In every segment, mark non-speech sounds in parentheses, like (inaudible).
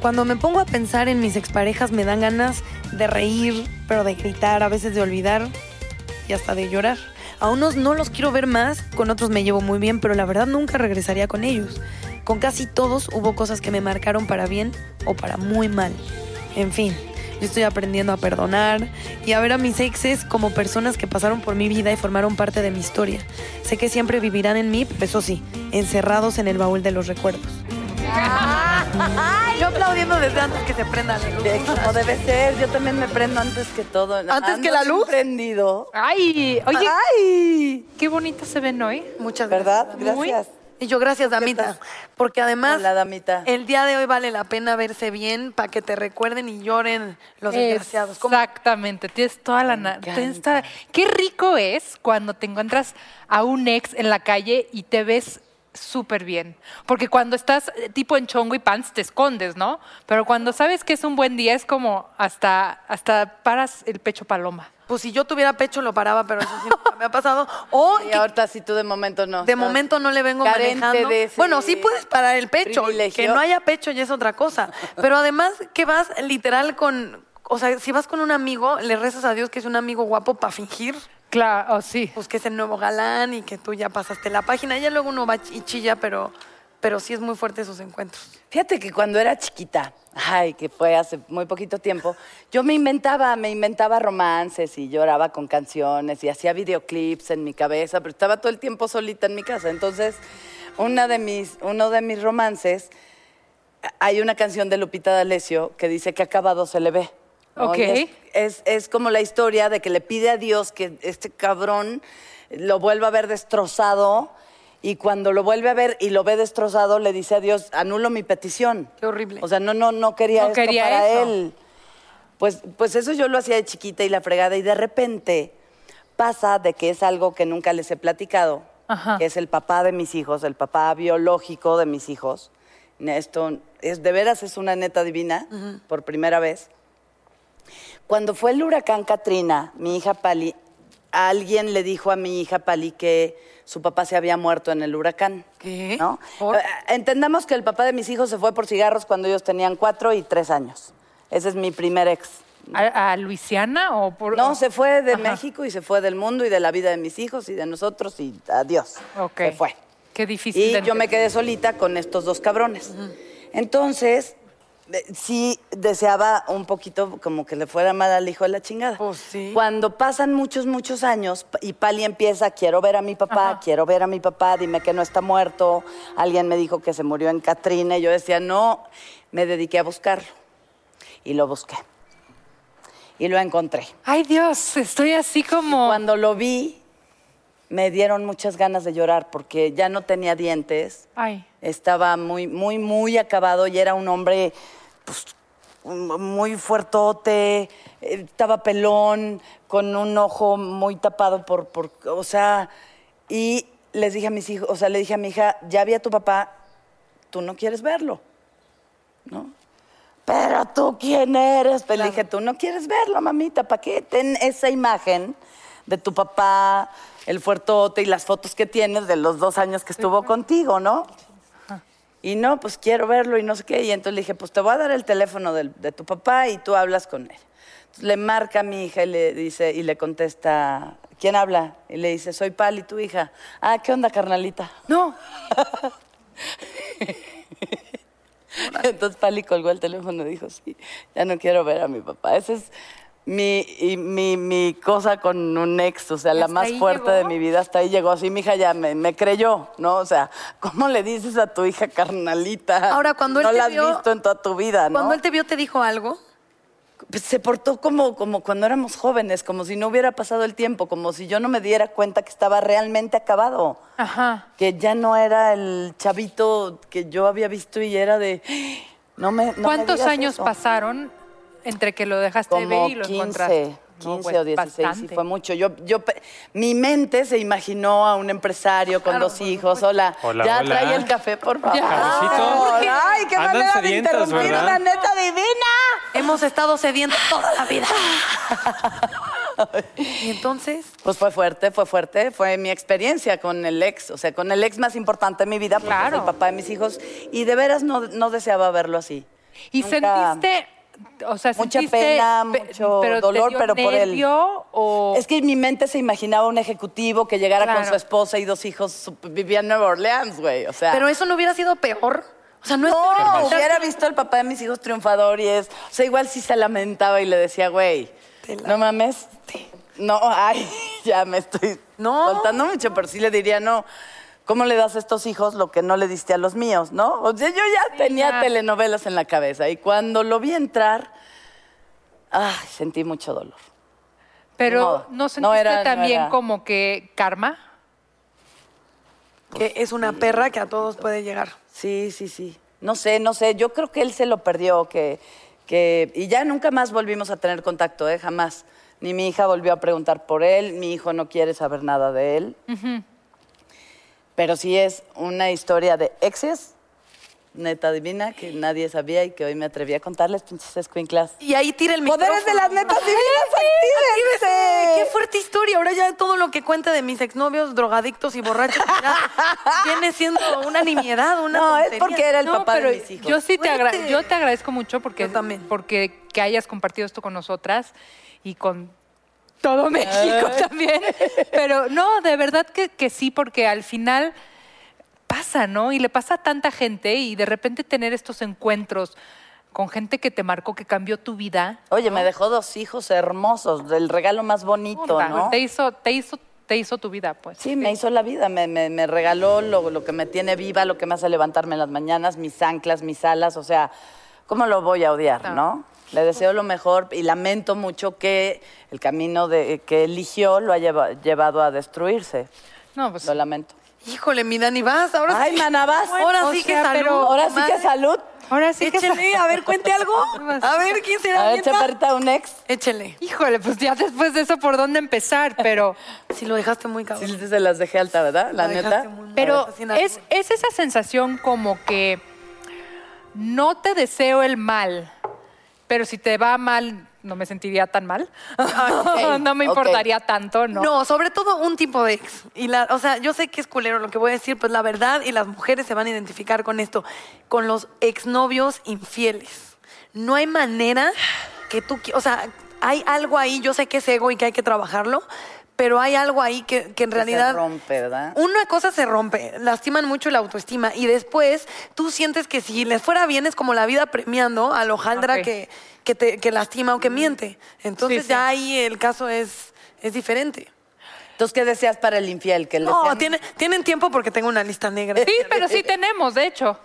Cuando me pongo a pensar en mis exparejas me dan ganas de reír, pero de gritar, a veces de olvidar y hasta de llorar. A unos no los quiero ver más, con otros me llevo muy bien, pero la verdad nunca regresaría con ellos. Con casi todos hubo cosas que me marcaron para bien o para muy mal. En fin, yo estoy aprendiendo a perdonar y a ver a mis exes como personas que pasaron por mi vida y formaron parte de mi historia. Sé que siempre vivirán en mí, pero eso sí, encerrados en el baúl de los recuerdos. (laughs) Aplaudiendo desde antes que se prenda la luz. De- Como debe ser, yo también me prendo antes que todo. ¿Antes que la luz? prendido. Ay, oye, ¡Ay! qué bonitas se ven hoy. Muchas gracias. ¿Verdad? Gracias. Y yo gracias, damita. Porque además, Hola, damita. el día de hoy vale la pena verse bien para que te recuerden y lloren los desgraciados. ¿Cómo? Exactamente, tienes toda la... tienes toda- Qué rico es cuando te encuentras a un ex en la calle y te ves súper bien. Porque cuando estás eh, tipo en chongo y pants te escondes, ¿no? Pero cuando sabes que es un buen día es como hasta, hasta paras el pecho paloma. Pues si yo tuviera pecho lo paraba, pero eso sí me ha pasado. (laughs) O Y que ahorita sí tú de momento no. de momento no le vengo manejando. de Bueno, sí puedes parar el pecho. privilegio. Que no haya pecho ya es otra cosa. Pero además que vas literal con... O sea, si vas con un amigo, le rezas a Dios que es un amigo guapo para fingir. Claro, oh, sí. pues que es el nuevo galán y que tú ya pasaste la página. Ya luego uno va y chilla, pero, pero sí es muy fuerte esos encuentros. Fíjate que cuando era chiquita, ay, que fue hace muy poquito tiempo, yo me inventaba, me inventaba romances y lloraba con canciones y hacía videoclips en mi cabeza, pero estaba todo el tiempo solita en mi casa. Entonces, una de mis, uno de mis romances, hay una canción de Lupita D'Alessio que dice que acabado se le ve. ¿No? Ok. Es, es- es como la historia de que le pide a Dios que este cabrón lo vuelva a ver destrozado y cuando lo vuelve a ver y lo ve destrozado le dice a Dios, anulo mi petición. Qué horrible. O sea, no, no, no quería No esto quería para eso. él. Pues, pues eso yo lo hacía de chiquita y la fregada y de repente pasa de que es algo que nunca les he platicado, Ajá. que es el papá de mis hijos, el papá biológico de mis hijos. Esto es de veras es una neta divina por primera vez. Cuando fue el huracán Katrina, mi hija Pali, alguien le dijo a mi hija Pali que su papá se había muerto en el huracán. ¿Qué? ¿no? ¿Por? Eh, Entendamos que el papá de mis hijos se fue por cigarros cuando ellos tenían cuatro y tres años. Ese es mi primer ex. ¿A, a Luisiana o por...? No, se fue de Ajá. México y se fue del mundo y de la vida de mis hijos y de nosotros y adiós. Ok. Se fue. Qué difícil. Y yo me quedé solita con estos dos cabrones. Entonces, eh, sí deseaba un poquito como que le fuera mal al hijo de la chingada. Pues sí. Cuando pasan muchos, muchos años y Pali empieza, quiero ver a mi papá, quiero ver a mi papá, dime que no está muerto. Alguien me dijo que se murió en Catrina y yo decía, no, me dediqué a buscarlo. Y lo busqué. Y lo encontré. Ay, Dios, estoy así como... Cuando lo vi, me dieron muchas ganas de llorar porque ya no tenía dientes. Ay. Estaba muy, muy, muy acabado y era un hombre pues, muy fuertote, eh, estaba pelón, con un ojo muy tapado por, por, o sea, y les dije a mis hijos, o sea, le dije a mi hija, ya vi a tu papá, tú no quieres verlo, ¿no? Pero tú, ¿quién eres? Pues le dije, tú no quieres verlo, mamita, ¿para qué? Ten esa imagen de tu papá, el fuertote y las fotos que tienes de los dos años que estuvo contigo, ¿no? Y no, pues quiero verlo y no sé qué. Y entonces le dije, pues te voy a dar el teléfono del- de, tu papá y tú hablas con él. Entonces le marca a mi hija y le dice, y le contesta, ¿quién habla? Y le dice, soy Pali, tu hija. Ah, ¿qué onda, carnalita? No. (laughs) Entonces Pali colgó el teléfono y dijo, sí, ya no quiero ver a mi papá. Esa es mi, y mi, mi cosa con un ex, o sea, la más fuerte de mi vida. Hasta ahí llegó. Así mi hija ya me, me creyó, ¿no? O sea, ¿cómo le dices a tu hija carnalita? Ahora, cuando él no te la has vio- visto en toda tu vida, ¿no? Cuando él te vio, ¿te dijo algo? Pues se portó como, como cuando éramos jóvenes, como si no hubiera pasado el tiempo, como si yo no me diera cuenta que estaba realmente acabado. Ajá. Que ya no era el chavito que yo había visto y era de... No me, no ¿Cuántos años eso". pasaron entre que lo dejaste de Como ver y lo 15, encontraste? 15 No, pues, o 16, sí bastante. fue mucho. Yo, yo, mi mente se imaginó a un empresario con dos hijos. Hola, Hola, ya hola. trae el café, por favor. Cafecito. Ay, qué Andan manera de interrumpir ¿verdad? una neta divina. Hemos estado sedientos toda la vida. (laughs) y entonces, Pues fue fuerte, fue fuerte. Fue mi experiencia con el ex, o sea, con el ex más importante de mi vida, porque Claro. es el papá de mis hijos. Y de veras no, no deseaba verlo así. ¿Y Nunca- sentiste, o sea, Mucha pena, pe- mucho pero dolor, dio pero por él. o Es que en mi mente se imaginaba un ejecutivo que llegara con su esposa y dos hijos, vivía en Nueva Orleans, güey. O sea, pero eso no hubiera sido peor. O sea, no es no, hubiera visto al papá de mis hijos triunfador y es, o sea, igual sí se lamentaba y le decía, güey, la- no mames. No, ay, (laughs) ya me estoy No. soltando mucho, pero sí le diría, no, ¿cómo le das a estos hijos lo que no le diste a los míos, no? O sea, yo ya tenía ya. telenovelas en la cabeza y cuando lo vi entrar, ay, sentí mucho dolor. pero no No sentiste era- no también era. como que karma? que es una perra que a todos puede llegar. Sí, sí, sí. No sé, no sé. Yo creo que él se lo perdió, que, que y ya nunca más volvimos a tener contacto, ¿eh? Jamás. Ni mi hija volvió a preguntar por él, mi hijo no quiere saber nada de él. Pero sí es una historia de exes, neta divina, que nadie sabía y que hoy me atreví a contarles, pinches escuinclas. Y ahí tira el micrófono. ¡Poderes de las netas divinas, (laughs) actívense! ¡Qué fuerte historia! Ahora ya todo lo que cuenta de mis exnovios, drogadictos y borrachos, ya (laughs) viene siendo una nimiedad, una No, es tontería. porque era el no, papá pero de mis hijos. yo sí te, agra- yo te agradezco mucho porque, Yo también. porque que hayas compartido esto con nosotras y con todo (laughs) México también. Pero no, de verdad que, que sí, porque al final pasa, ¿no? Y le pasa a tanta gente y de repente tener estos encuentros con gente que te marcó, que cambió tu vida. Oye, me dejó dos hijos hermosos, del regalo más bonito, ¿no? Te hizo, te hizo, te hizo tu vida, pues. Sí, me hizo la vida, me, me- me regaló lo, lo que me tiene viva, lo que me hace levantarme en las mañanas, mis anclas, mis alas, o sea, ¿cómo lo voy a odiar, No. no? Le deseo lo mejor y lamento mucho que el camino de, que eligió lo haya lleva- llevado a destruirse. No, pues Lo lamento. Híjole, mi Dani, vas, ahora Ay, sí. mana, vas. Ahora O sí que sea, salud. pero- Ahora sí que madre. salud. ahora sí que... Échele, a ver, cuente algo. A ver, ¿quién será? A ver, ¿Mienta? chaparrita, un ex. Échele. Híjole, pues ya después de eso, ¿por dónde empezar? Pero... (laughs) Si lo dejaste muy cabrón. Sí, se las dejé alta, ¿verdad? La neta. muy. Pero es, es esa sensación como que no te deseo el mal, pero si te va mal, no me sentiría tan mal. (laughs) no me importaría tanto, ¿no? ¿no? sobre todo un tipo de ex. Y la, o sea, yo sé que es culero lo que voy a decir, pues la verdad y las mujeres se van a identificar con esto, con los exnovios infieles. No hay manera que tú, o sea, hay algo ahí, yo sé que es ego y que hay que trabajarlo, pero hay algo ahí que, que en realidad Se rompe, ¿verdad? una cosa se rompe, lastiman mucho la autoestima y después tú sientes que si les fuera bien es como la vida premiando al hojaldra Ok. que, que, te, que lastima o que miente. Entonces Sí, sí. ya ahí el caso es, es diferente. Entonces, ¿qué deseas para el infiel? Que No, tiene, tienen tiempo porque tengo una lista negra. Sí, pero sí tenemos, de hecho.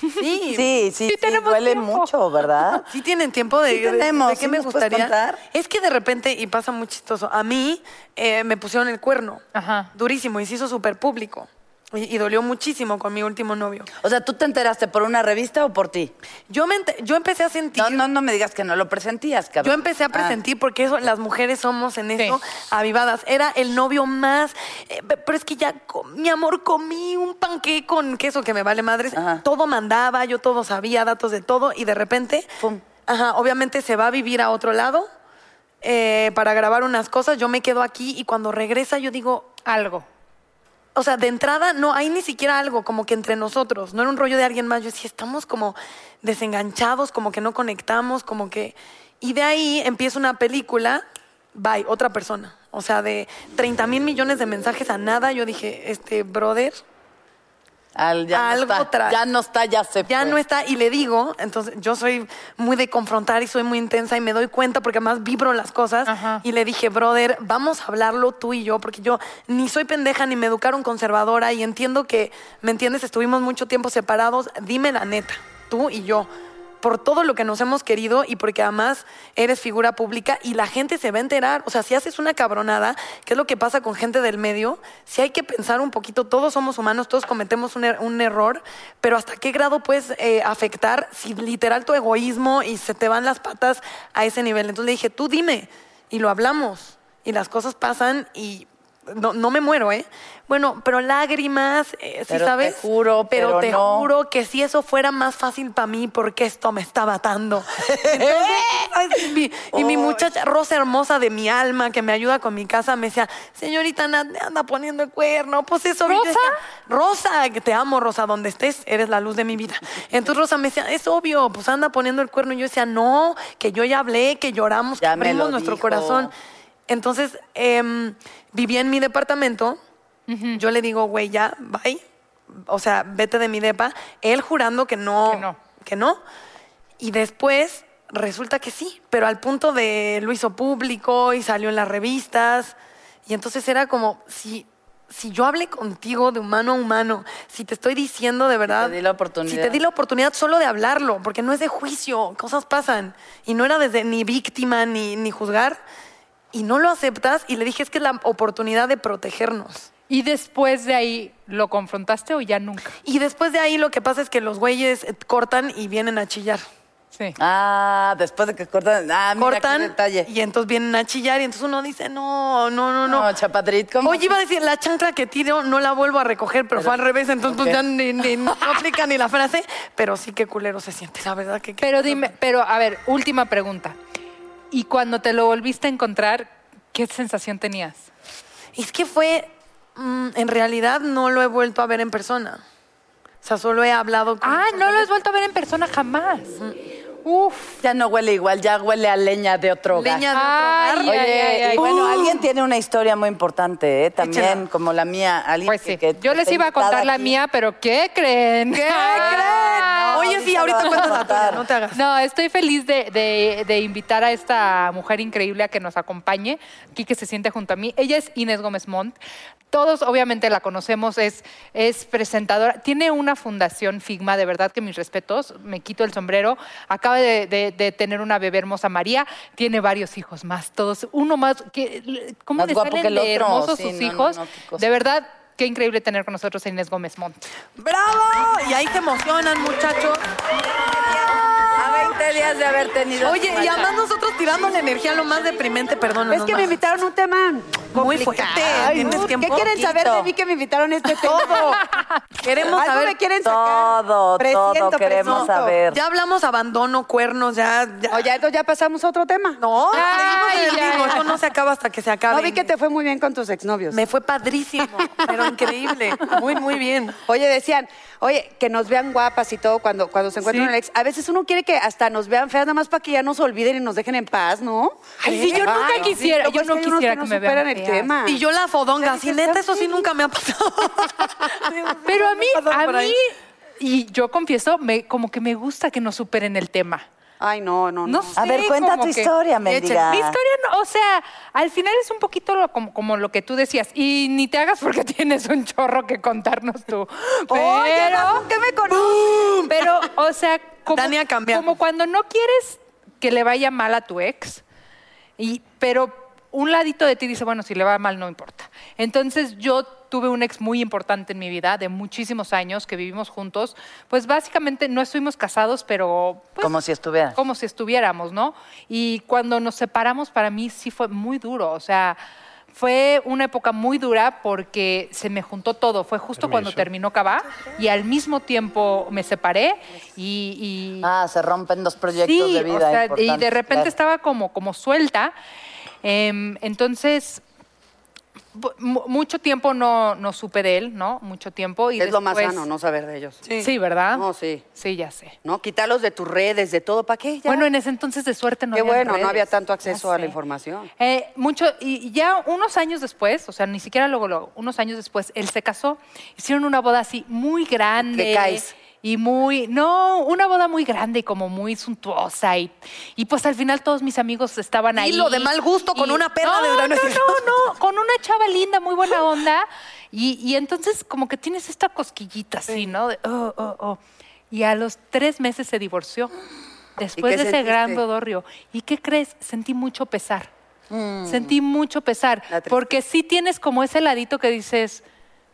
Sí, Sí, sí, Sí duele tiempo. mucho, ¿verdad? Sí tienen tiempo de, Sí tenemos, de qué ¿sí me gustaría. Es que de repente, y pasa muy chistoso, a mí eh, me pusieron el cuerno. Ajá. Durísimo, y se hizo súper público. Y, y dolió muchísimo con mi último novio. O sea, ¿tú te enteraste por una revista o por ti? Yo, me yo empecé a sentir... No, no, no me digas que no lo presentías, cabrón. Yo empecé a Ah. presentir porque eso, las mujeres somos en eso avivadas. Era el novio más. eh, pe- pero es que ya, mi amor, comí un panqué con queso que me vale madres. Ajá. Todo mandaba, yo todo sabía, datos de todo. Y de repente, Pum. ajá, obviamente se va a vivir a otro lado eh, para grabar unas cosas. Yo me quedo aquí y cuando regresa yo digo, Algo. O sea, de entrada no hay ni siquiera algo como que entre nosotros, no era un rollo de alguien más. Yo decía, estamos como desenganchados, como que no conectamos, como que... Y de ahí empieza una película, bye, otra persona. O sea, de 30 mil millones de mensajes a nada, yo dije, este brother, Al- ya Algo no está, ya no está, ya se ya fue. no está. Y le digo, entonces yo soy muy de confrontar y soy muy intensa y me doy cuenta porque además vibro las cosas. Ajá. Y le dije, brother, vamos a hablarlo tú y yo, porque yo ni soy pendeja ni me educaron conservadora y entiendo que, ¿me entiendes? Estuvimos mucho tiempo separados. Dime la neta, tú y yo. Por todo lo que nos hemos querido y porque además eres figura pública y la gente se va a enterar. O sea, si haces una cabronada, que es lo que pasa con gente del medio, si hay que pensar un poquito, todos somos humanos, todos cometemos un, er- un error, pero ¿hasta qué grado puedes eh, afectar si literal tu egoísmo y se te van las patas a ese nivel? Entonces le dije, tú dime, y lo hablamos, y las cosas pasan y no, no me muero, ¿eh? Bueno, pero lágrimas, eh, ¿sí Pero te sabes? juro, pero te no. juro que si eso fuera más fácil para mí, porque esto me está matando. Entonces, (laughs) ay, mi- y mi muchacha, Rosa hermosa de mi alma, que me ayuda con mi casa, me decía, señorita, anda, anda poniendo el cuerno. Pues eso, ¿Rosa? decía, Rosa, que te amo, Rosa, donde estés, eres la luz de mi vida. Entonces Rosa me decía, es obvio, pues anda poniendo el cuerno. Y yo decía, no, que yo ya hablé, que lloramos, Ya que abrimos nuestro dijo. corazón. Entonces, em, vivía en mi departamento. Yo le digo, güey, ya, bye. O sea, vete de mi depa. Él jurando que no. Que no. que no. Y después resulta que sí, pero al punto de lo hizo público y salió en las revistas. Y entonces era como, si, si yo hablé contigo de humano a humano, si te estoy diciendo de verdad. di la oportunidad. Si te di la oportunidad solo de hablarlo, porque no es de juicio, cosas pasan. Y no era desde ni víctima ni, ni juzgar. Y no lo aceptas y le dije, es que es la oportunidad de protegernos. ¿Y después de ahí lo confrontaste o ya nunca? Y después de ahí lo que pasa es que los güeyes eh, cortan y vienen a chillar. Sí. Ah, después de que cortan. Ah, mira qué cortan detalle. y entonces vienen a chillar y entonces uno dice, no, no, no, no. No, Chapadrit, ¿cómo? Oye, iba a decir, la chancla que tiro no la vuelvo a recoger, pero, fue al revés, entonces pues, ok. ya ni, ni- no aplica ni la frase, pero sí que culero se siente, la verdad que... Pero dime, pero a ver, última pregunta. ¿Y cuando te lo volviste a encontrar, qué sensación tenías? Es que fue, mm, en realidad no lo he vuelto a ver en persona. O sea, solo he hablado con... Ah, no lo has vuelto a ver en persona jamás. Uf. Ya no huele igual, ya huele a leña de otro hogar. Leña de otro hogar. ay, Oye, ay, ay. y bueno, Uh. alguien tiene una historia muy importante, ¿eh? También, Échala. como la mía. Alguien Pues sí. que Yo les iba a contar la mía, pero ¿qué creen? ¿Qué Ah. creen? Oye, sí, ahorita cuentas la tuya, no te hagas. No, estoy feliz de, de- de invitar a esta mujer increíble a que nos acompañe, aquí que se siente junto a mí. Ella es Inés Gómez Montt. Todos obviamente la conocemos, es, es presentadora. Tiene una fundación Figma, de verdad que mis respetos, me quito el sombrero. Acaba de, de- de tener una bebé hermosa María, tiene varios hijos más, todos, uno más, que, ¿cómo Más le guapo salen que el de otro, hermosos sí, sus no, hijos? no, de verdad, qué increíble tener con nosotros a Inés Gómez Montt. ¡Bravo! Y ahí se emocionan, muchachos. A 20 días de haber tenido. Oye, y además nosotros tirando la energía lo más deprimente, perdón. Es que me invitaron un tema Muy fuerte. Ay. ¿Qué quieren saber de mí que me invitaron este tema? Todo. (laughs) Queremos saber... me quieren sacar. Todo, todo Presiento, queremos presiento. saber. Ya hablamos abandono, cuernos, ya... ya. Oye, entonces ya pasamos a otro tema. No, Ay, seguimos en el ya, mismo. ya. Esto no se acaba hasta que se acabe. No vi que te fue muy bien con tus exnovios. Me fue padrísimo, pero increíble. (laughs) Muy, muy bien. Oye, decían, oye, que nos vean guapas y todo cuando, cuando se encuentran Sí. un ex. A veces uno quiere que hasta nos vean feas, nada más para que ya nos olviden y nos dejen en paz, ¿no? Ay, sí, yo nunca Ay, quisiera, sí, yo no quisiera que me vean el feas. tema. Y yo la fodonga, dices, neta, eso sí nunca me ha pasado. (laughs) Pero a mí, a mí, y yo confieso, me, como que me gusta que no superen el tema. Ay, no, no, no. No A ver, cuenta tu historia, mendiga. Mi historia, no, o sea, al final es un poquito lo- como, como lo que tú decías. Y ni te hagas porque (laughs) tienes un chorro que contarnos tú. Pero, Oye, ¿con qué me conoces? pero, o sea, como, Dani ha cambiado. como cuando no quieres que le vaya mal a tu ex, y, pero un ladito de ti dice, bueno, si le va mal no importa. Entonces yo tuve un ex muy importante en mi vida, de muchísimos años, que vivimos juntos. Pues básicamente no estuvimos casados, pero... pues, Como si estuvieran. como si estuviéramos, ¿no? Y cuando nos separamos, para mí sí fue muy duro. O sea, fue una época muy dura porque se me juntó todo. Fue justo cuando terminó Cabá y al mismo tiempo me separé y... y- Ah, se rompen dos proyectos sí, de vida. o sea, y de repente claro. estaba como, como suelta. Em, entonces, mucho tiempo no, no supe de él, ¿no? Mucho tiempo. Y es lo más sano, no saber de ellos. Sí, ¿verdad? No, sí. Sí, ya sé. ¿No? Quitarlos de tus redes, de todo, ¿para qué? Ya. Bueno, en ese entonces de suerte no Qué había bueno, no había tanto Ya acceso a la información. Eh, mucho, y ya unos años después, o sea, ni siquiera luego, luego, unos años después, él se casó, hicieron una boda así muy grande. Te caes. Y muy, no, una boda muy grande y como muy suntuosa. Y, y pues al final todos mis amigos estaban ahí. Hilo de mal gusto con una perra no, de verano. No, no, no, con una chava linda, muy buena onda. Y, y entonces como que tienes esta cosquillita así, ¿no? De, oh, oh, oh. Y a los tres meses se divorció. (gasps) Después de ese gran bodorrio. ¿Y qué crees? Sentí mucho pesar. Sentí mucho pesar. Mm. Porque sí tienes como ese ladito que dices,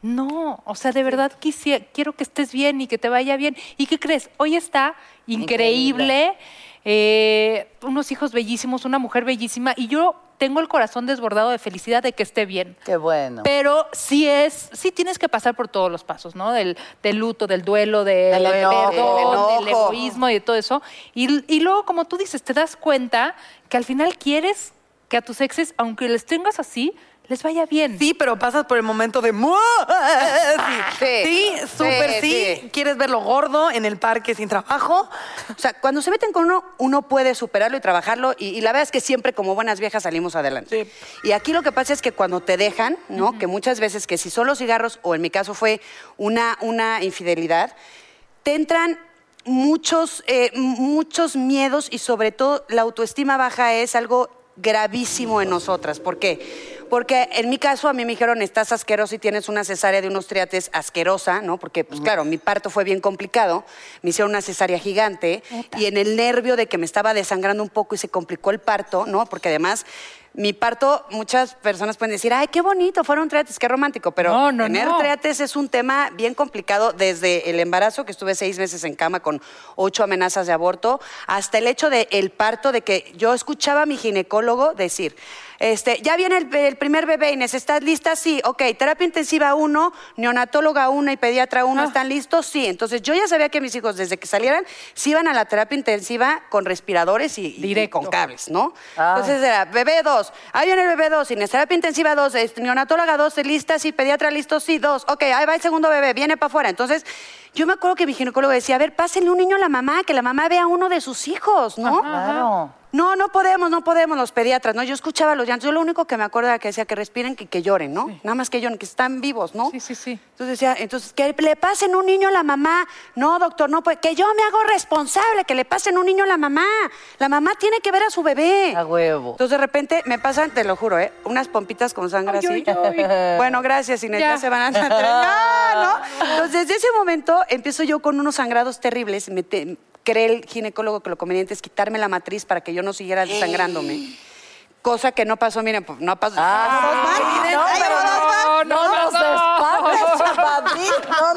no, o sea, de verdad quisi- quiero que estés bien y que te vaya bien. ¿Y qué crees? Hoy está increíble, eh, unos hijos bellísimos, una mujer bellísima, y yo tengo el corazón desbordado de felicidad de que esté bien. Qué bueno. Pero sí es, sí tienes que pasar por todos los pasos, ¿no? Del, del luto, del duelo, del, Del enojo. perdón, del enojo. egoísmo y de todo eso. Y, y luego, como tú dices, te das cuenta que al final quieres que a tus exes, aunque les tengas así, les vaya bien. Sí, pero pasas por el momento de... ¡mua! Sí, súper sí, sí, sí. Quieres verlo gordo en el parque sin trabajo. O sea, cuando se meten con uno, uno puede superarlo y trabajarlo. Y, y la verdad es que siempre, como buenas viejas, salimos adelante. Sí. Y aquí lo que pasa es que cuando te dejan, ¿no? Que muchas veces, que si son los cigarros, o en mi caso fue una, una infidelidad, te entran muchos, eh, muchos miedos y sobre todo la autoestima baja es algo gravísimo en nosotras. ¿Por qué? Porque en mi caso a mí me dijeron, estás asquerosa y tienes una cesárea de unos triates asquerosa, ¿no? Porque, pues claro, mi parto fue bien complicado, me hicieron una cesárea gigante y en el nervio de que me estaba desangrando un poco y se complicó el parto, ¿no? Porque además... Mi parto, muchas personas pueden decir, ay, qué bonito, fueron triates, qué romántico, pero No, no, tener no. triates es un tema bien complicado desde el embarazo, que estuve seis meses en cama con ocho amenazas de aborto, hasta el hecho del el parto, de que yo escuchaba a mi ginecólogo decir, este, ya viene el, el primer bebé, Inés, ¿estás lista? Sí, ok, terapia intensiva uno, neonatóloga uno y pediatra uno, Ah. ¿están listos? Sí, entonces yo ya sabía que mis hijos desde que salieran, se iban a la terapia intensiva con respiradores y, y con cables, ¿no? Ah. Entonces era bebé 2, ahí viene el bebé 2, Inés, terapia intensiva 2, neonatóloga 2, lista, sí, pediatra listo, sí, 2, ok, ahí va el segundo bebé, viene para afuera. Entonces, yo me acuerdo que mi ginecólogo decía, a ver, pásenle un niño a la mamá, que la mamá vea a uno de sus hijos, ¿no? Claro. No, no podemos, no podemos los pediatras, ¿no? Yo escuchaba los llantos, yo lo único que me acuerdo era que decía que respiren, que, que lloren, ¿no? Nada más que lloren, que están vivos, ¿no? Sí, sí, sí. Entonces decía, entonces, que le pasen un niño a la mamá. No, doctor, no puede. Que yo me hago responsable, que le pasen un niño a la mamá. La mamá tiene que ver a su bebé. A huevo. Entonces de repente me pasan, te lo juro, ¿eh? Unas pompitas con sangre Ay, así. ay, ay. Bueno, gracias, Inés, ya, Ya. se van a no, no. (laughs) Entonces, desde ese momento empiezo yo con unos sangrados terribles. Me te- cree el ginecólogo que lo conveniente es quitarme la matriz para que yo no siguiera desangrándome. Cosa que no pasó, miren, pues no pasó. Ah, no, no, no, no nos espantes, chapatín, no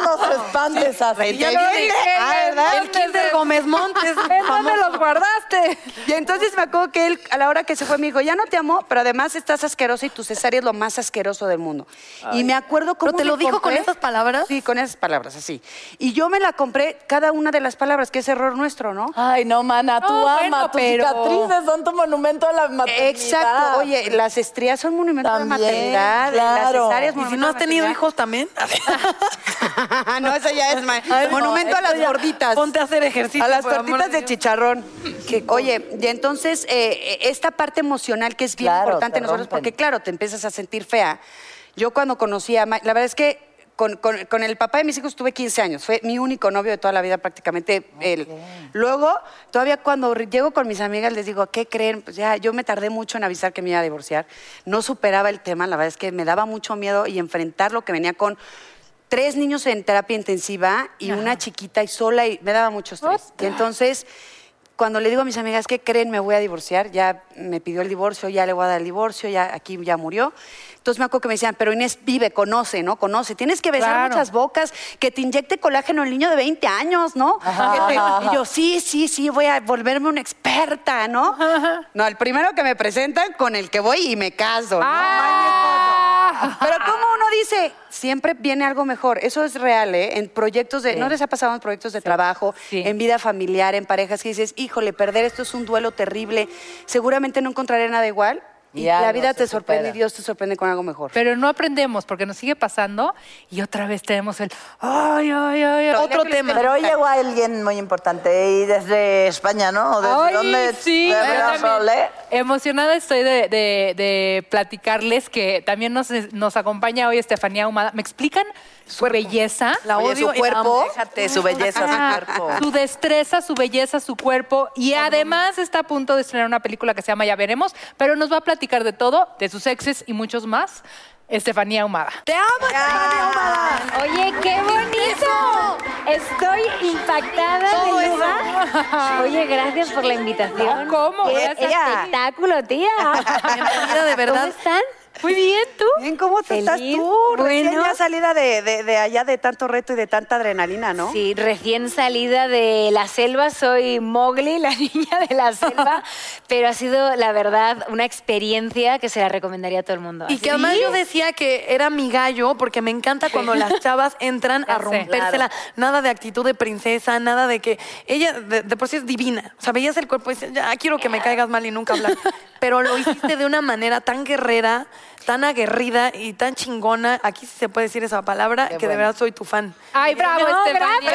espantes así. Ya lo dije. Ah, ¿verdad? El Kinder Gómez Montes. (laughs) ¿En dónde los guardaste? Y entonces me acuerdo que él, a la hora que se fue, me dijo, ya no te amo, pero además estás asquerosa y tu cesárea es lo más asqueroso del mundo. Y me acuerdo cómo ¿Pero te lo dijo con esas palabras? Sí, con esas palabras, así. Y yo me la compré cada una de las palabras, que es error nuestro, ¿no? Ay, no, mana, tú No, ama, bueno, tus pero- cicatrices son tu monumento a la maternidad. Exacto. Oye, las estrías son monumentos de También, maternidad. claro. Las cesáreas, ¿Y si no de has tenido hijos también? (laughs) (laughs) no, eso ya es ma- Ay, no, monumento a las gorditas. Ponte a hacer ejercicio. A las tortitas de chicharrón. Oye, y entonces eh, esta parte emocional que es bien Claro, importante nosotros, porque claro, te empiezas a sentir fea. Yo cuando conocí a Mike, la verdad es que con, con- con el papá de mis hijos tuve 15 años, fue mi único novio de toda la vida prácticamente él. Luego, todavía cuando llego con mis amigas les digo, ¿qué creen? Pues ya, yo me tardé mucho en avisar que me iba a divorciar. No superaba el tema, la verdad es que me daba mucho miedo y enfrentar lo que venía con tres niños en terapia intensiva y una chiquita y sola y me daba mucho estrés. Y entonces cuando le digo a mis amigas que creen, me voy a divorciar, ya me pidió el divorcio, ya le voy a dar el divorcio, ya aquí ya murió. Entonces me acuerdo que me decían, pero Inés vive, conoce, ¿no? Conoce. Tienes que besar Claro. muchas bocas, que te inyecte colágeno el niño de 20 años, ¿no? Te- y yo, sí, sí, sí, voy a volverme una experta, ¿no? No, el primero que me presentan con el que voy y me caso. ¿no? Ah. Pero uno dice, siempre viene algo mejor. Eso es real, ¿eh? En proyectos de, ¿no les ha pasado en proyectos de trabajo, Sí. en vida familiar, en parejas que dices, híjole, perder esto es un duelo terrible. Seguramente no encontraré nada igual. Y Y la vida se te sorprende supera. y Dios te sorprende con algo mejor. Pero no aprendemos porque nos sigue pasando y otra vez tenemos el ay, ay, ay. ay. Otro tema. Pero hoy llegó alguien muy importante y desde España, ¿no? ¿O ¿Desde Ay, dónde? sí, ¿De yo verdad, también. Sol, eh? Emocionada estoy de, de- de platicarles que también nos, nos acompaña hoy Estefanía Humada. ¿Me explican su belleza? La odio su cuerpo. Déjate su belleza, su cuerpo. Su destreza, su belleza, su cuerpo. Y además está a punto de estrenar una película que se llama Ya Veremos, pero nos va a platicar de todo, de sus exes y muchos más. Estefanía Humada. ¡Te amo, Estefanía Humada! Oye, qué bonito. Estoy impactada Todo eso. lugar. Oye, gracias por la invitación. ¿Cómo? Qué Gracias. espectáculo, tía. (laughs) Bienvenida, de verdad. ¿Cómo están? Muy bien, ¿tú? Bien, ¿cómo te estás tú? Recién Bueno. ya salida de, de- de allá de tanto reto y de tanta adrenalina, ¿no? Sí, recién salida de la selva, soy Mowgli, la (laughs) niña de la selva, pero ha sido, la verdad, una experiencia que se la recomendaría a todo el mundo. Y que además yo decía que era mi gallo, porque me encanta cuando las chavas entran (laughs) a sé. rompérsela. Nada de actitud de princesa, nada de que ella de, de por sí es divina. O sea, veías el cuerpo y decías, ya quiero que me caigas mal y nunca hablar. (laughs) Pero lo hiciste de una manera tan guerrera, tan aguerrida y tan chingona. Aquí sí se puede decir esa palabra, que de verdad soy tu fan. Ay, bravo, No, Estefanía.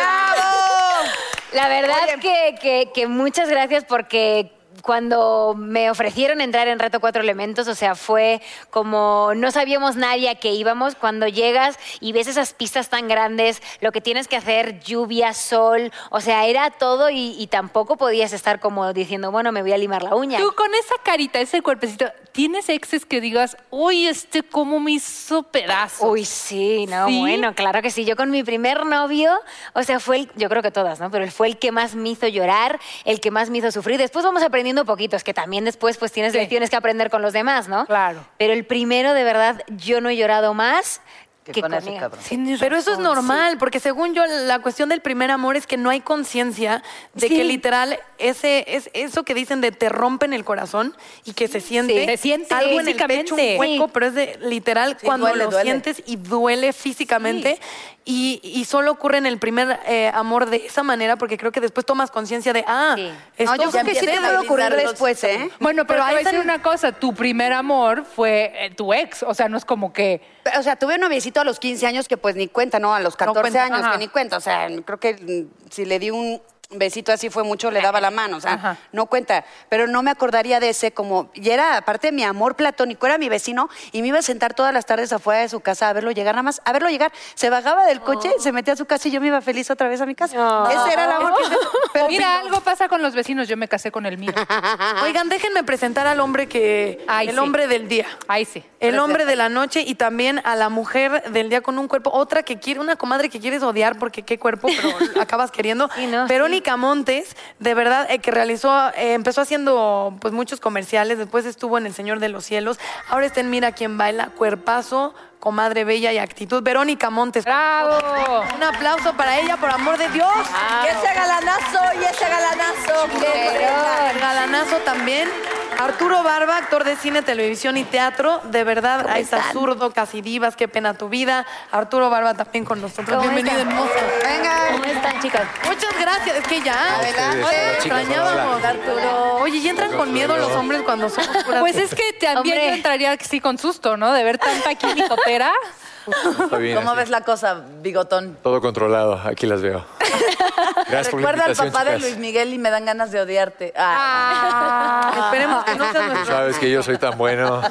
La verdad que, que- que muchas gracias porque cuando me ofrecieron entrar en Reto Cuatro Elementos, o sea, fue como no sabíamos nadie a qué íbamos. Cuando llegas y ves esas pistas tan grandes, lo que tienes que hacer, lluvia, sol, o sea, era todo y, y tampoco podías estar como diciendo, bueno, me voy a limar la uña. Tú con esa carita, ese cuerpecito, ¿tienes exes que digas, uy, este cómo me hizo pedazos? Uy, sí, no, ¿Sí? bueno, claro que sí. Yo con mi primer novio, o sea, fue el, yo creo que todas, ¿no? Pero él fue el que más me hizo llorar, el que más me hizo sufrir. Después vamos aprendiendo poquitos, que también después pues tienes Sí. lecciones que aprender con los demás, ¿no? Claro. Pero el primero, de verdad, yo no he llorado más Que que con con, ese cabrón. Pero eso es normal, porque según yo, la cuestión del primer amor es que no hay conciencia de Sí. que literal ese, es eso que dicen de te rompen el corazón y que se siente, Sí. Se siente algo en el pecho, un físicamente. hueco, Sí. pero es de literal Sí, cuando duele, lo duele. sientes y duele físicamente y, y solo ocurre en el primer eh, amor de esa manera porque creo que después tomas conciencia de, ah, Sí. esto No, yo creo que sí te puede ocurrir después, ¿eh? Bueno, pero, Pero a ahí decir una cosa, tu primer amor fue eh, tu ex, o sea, no es como que... O sea, tuve un noviecito a los 15 años que pues ni cuenta, ¿no? A los 14 cuenta, años ajá. que ni cuenta. O sea, creo que mm, si le di un besito así fue mucho, le daba la mano. O sea, Ajá. no cuenta. Pero no me acordaría de ese como... Y era, aparte, mi amor platónico. Era mi vecino y me iba a sentar todas las tardes afuera de su casa a verlo llegar. Nada más, a verlo llegar. Se bajaba del coche, se metía a su casa y yo me iba feliz otra vez a mi casa. Ese era el amor que... (laughs) Pero Mira, algo pasa con los vecinos, yo me casé con el mío. (laughs) Oigan, déjenme presentar al hombre que, Ay, el sí. hombre del día. Ahí sí. El hombre de la noche y también a la mujer del día con un cuerpo. Otra que quiere, una comadre que quieres odiar porque qué cuerpo, pero (laughs) acabas queriendo. Sí, ¿no? Verónica Montes, de verdad, eh, que realizó, eh, empezó haciendo pues muchos comerciales, después estuvo en El Señor de los Cielos, ahora está en Mira quién baila, cuerpazo, comadre bella y actitud. Verónica Montes. ¡Bravo! Un aplauso para ella, por amor de Dios. Ese galanazo, y ese galanazo. qué El galanazo también. Arturo Barba, actor de cine, televisión y teatro. De verdad, ahí está zurdo, casi divas, qué pena tu vida. Arturo Barba también con nosotros. ¿Cómo Bienvenido, están? hermoso. ¿Cómo están, chicas? Muchas gracias. Es que ya. Adelante. Oye, Hola, chicas, extrañábamos. Arturo. Oye, ¿y entran con miedo los hombres cuando son puras- Pues es que también Hombre. yo entraría así con susto, ¿no? De ver tanta (laughs) Está bien. ¿Cómo así. ves la cosa, bigotón? Todo controlado, aquí las veo. (laughs) Gracias por la Recuerda al papá de. Luis Miguel y me dan ganas de odiarte. Ah. Esperemos que no seas Tú nuestro. sabes que yo soy tan bueno.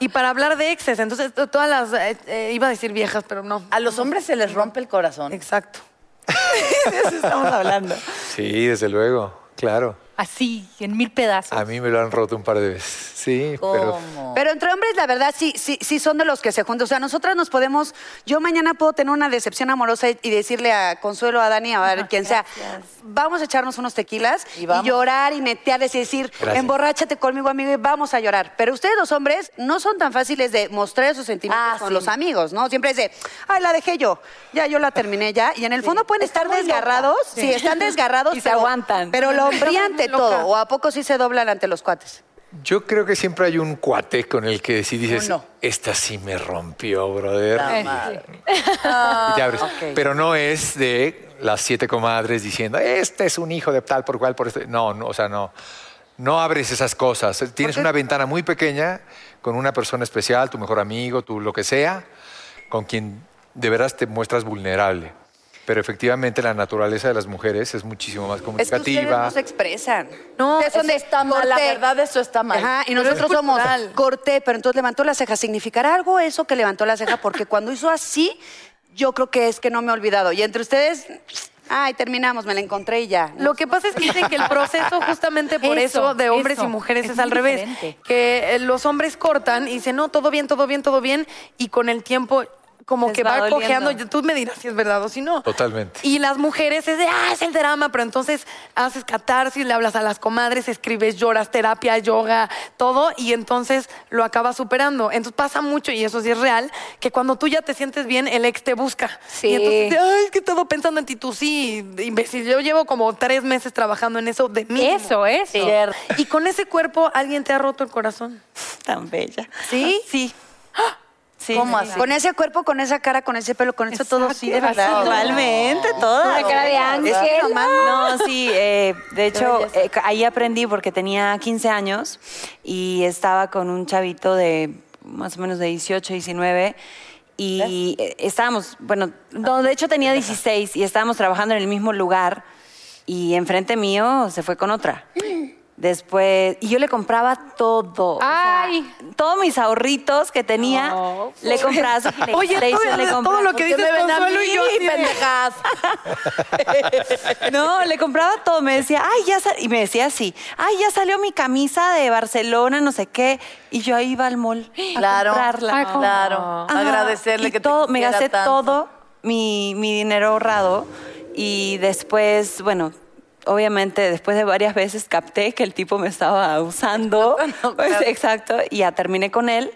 Y para hablar de exes, entonces to- todas las. eh, eh, iba a decir viejas, pero no. A los hombres se les rompe el corazón. Exacto. (laughs) De eso estamos hablando. Sí, desde luego, claro. Así, en mil pedazos. A mí me lo han roto un par de veces. (laughs) Sí, pero Pero entre hombres, la verdad, sí, sí, sí son de los que se juntan. O sea, nosotras nos podemos. Yo mañana puedo tener una decepción amorosa y, y decirle a Consuelo, a Dani, a ver, quien sea, vamos a echarnos unos tequilas y, vamos. llorar y metear, y decir, Gracias. emborráchate conmigo, amigo, y vamos a llorar. Pero ustedes, los hombres, no son tan fáciles de mostrar sus sentimientos Ah, con sí. los amigos, ¿no? Siempre es de, ay, la dejé yo, ya yo la terminé ya. Y en el fondo pueden estar desgarrados. Sí. están desgarrados. (laughs) Y se pero- aguantan. Pero lo (laughs) frían ante Loca. todo. ¿O a poco sí se doblan ante los cuates? yo creo que siempre hay un cuate con el que si dices, Uno. esta sí me rompió, brother. La Eh, madre. Y te abres. Pero no es de las siete comadres diciendo, este es un hijo de tal por cual, por este. No, no, o sea, no. No abres esas cosas. Tienes una ventana muy pequeña con una persona especial, tu mejor amigo, tu lo que sea, con quien de veras te muestras vulnerable. Pero efectivamente la naturaleza de las mujeres es muchísimo más Es que ustedes comunicativa. no se expresan. No, Eso de está mal, la verdad, eso está mal. Ajá, y nosotros es somos corté, pero entonces levantó la ceja. ¿Significará algo eso que levantó la ceja? Porque cuando hizo así, yo creo que es que no me he olvidado. Y entre ustedes, ay, terminamos, me la encontré y ya. Lo que pasa es que dicen que el proceso justamente por eso, (laughs) Eso, de hombres eso. y mujeres Es al revés. Que eh, los hombres cortan y dicen, no, todo bien, todo bien, todo bien. Y con el tiempo como Les que va va, cojeando. Tú me dirás si es verdad o si no. Totalmente. Y las mujeres es de, ah, es el drama, pero entonces haces catarsis, le hablas a las comadres, escribes, lloras, terapia, yoga, todo, y entonces lo acabas superando. Entonces pasa mucho, y eso sí es real, que cuando tú ya te sientes bien, el ex te busca. Sí. Y entonces, ay, es que todo pensando en ti, tú sí, imbécil. Yo llevo como tres meses trabajando en eso de mí. Eso, eso. Y con ese cuerpo, ¿alguien te ha roto el corazón? Tan bella. ¿Sí? Sí. Sí, ¿Cómo sí, así? sí. Con ese cuerpo, con esa cara, con ese pelo, con eso todo, sí, de verdad. Totalmente, toda. Una cara de ángel. Es que nomás No, sí, eh, de hecho, eh, ahí aprendí porque tenía 15 años y estaba con un chavito de más o menos de 18, 19 y eh, estábamos, bueno, no, de hecho tenía 16 y estábamos trabajando en el mismo lugar y enfrente mío se fue con otra. (gasps) (laughs) Después, y yo le compraba todo. o sea, Ay. todos mis ahorritos que tenía, (laughs) le compraba su Oye, todo, le todo compraba- lo que ¿Por qué dices a Consuelo y yo pendejas? (laughs) No, le compraba todo. Me decía, ay, ya sal-", Y me decía así, ay, ya salió mi camisa de Barcelona, no sé qué. Y yo iba al mall a Claro, comprarla. Ay, ¿cómo? claro. Ajá. Agradecerle Y que te todo, Me gasté tanto. todo mi, mi dinero ahorrado. Y después, bueno, obviamente después de varias veces capté que el tipo me estaba usando. (laughs) No, Pues, claro. exacto. Y ya terminé con él.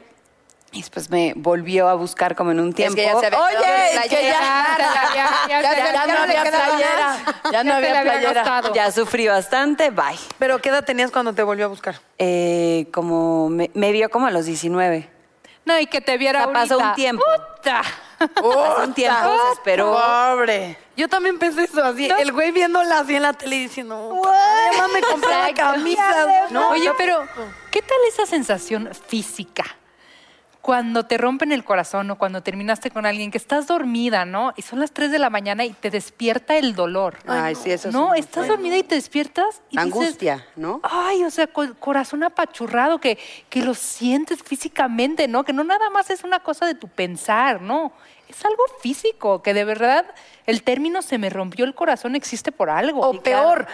Y después me volvió a buscar como en un tiempo. que ya se había (laughs) Oye, en es que ya, Ya, ya, ya, no había playera. Ya no había playera. Ya sufrí bastante, bye. Pero ¿qué edad tenías cuando te volvió a buscar? Eh, como me, me vio como a los 19. No, y que te viera sea, pasó ahorita. un tiempo. Puta. Pasó un tiempo, se esperó. Pobre. Yo también pensé eso, así, el güey viéndola así en la tele y diciendo, además me compré la camisa. No, oye, pero ¿qué tal esa sensación física? Cuando te rompen el corazón o cuando terminaste con alguien que estás dormida, ¿no? Y son las 3 de la mañana y te despierta el dolor. Ay, sí, eso es No, muy estás feo. dormida y te despiertas y dices, Angustia, ¿no? Ay, o sea, co- corazón apachurrado, que, que lo sientes físicamente, ¿no? Que no nada más es una cosa de tu pensar, ¿no? Es algo físico, que de verdad el término se me rompió el corazón existe por algo. O peor,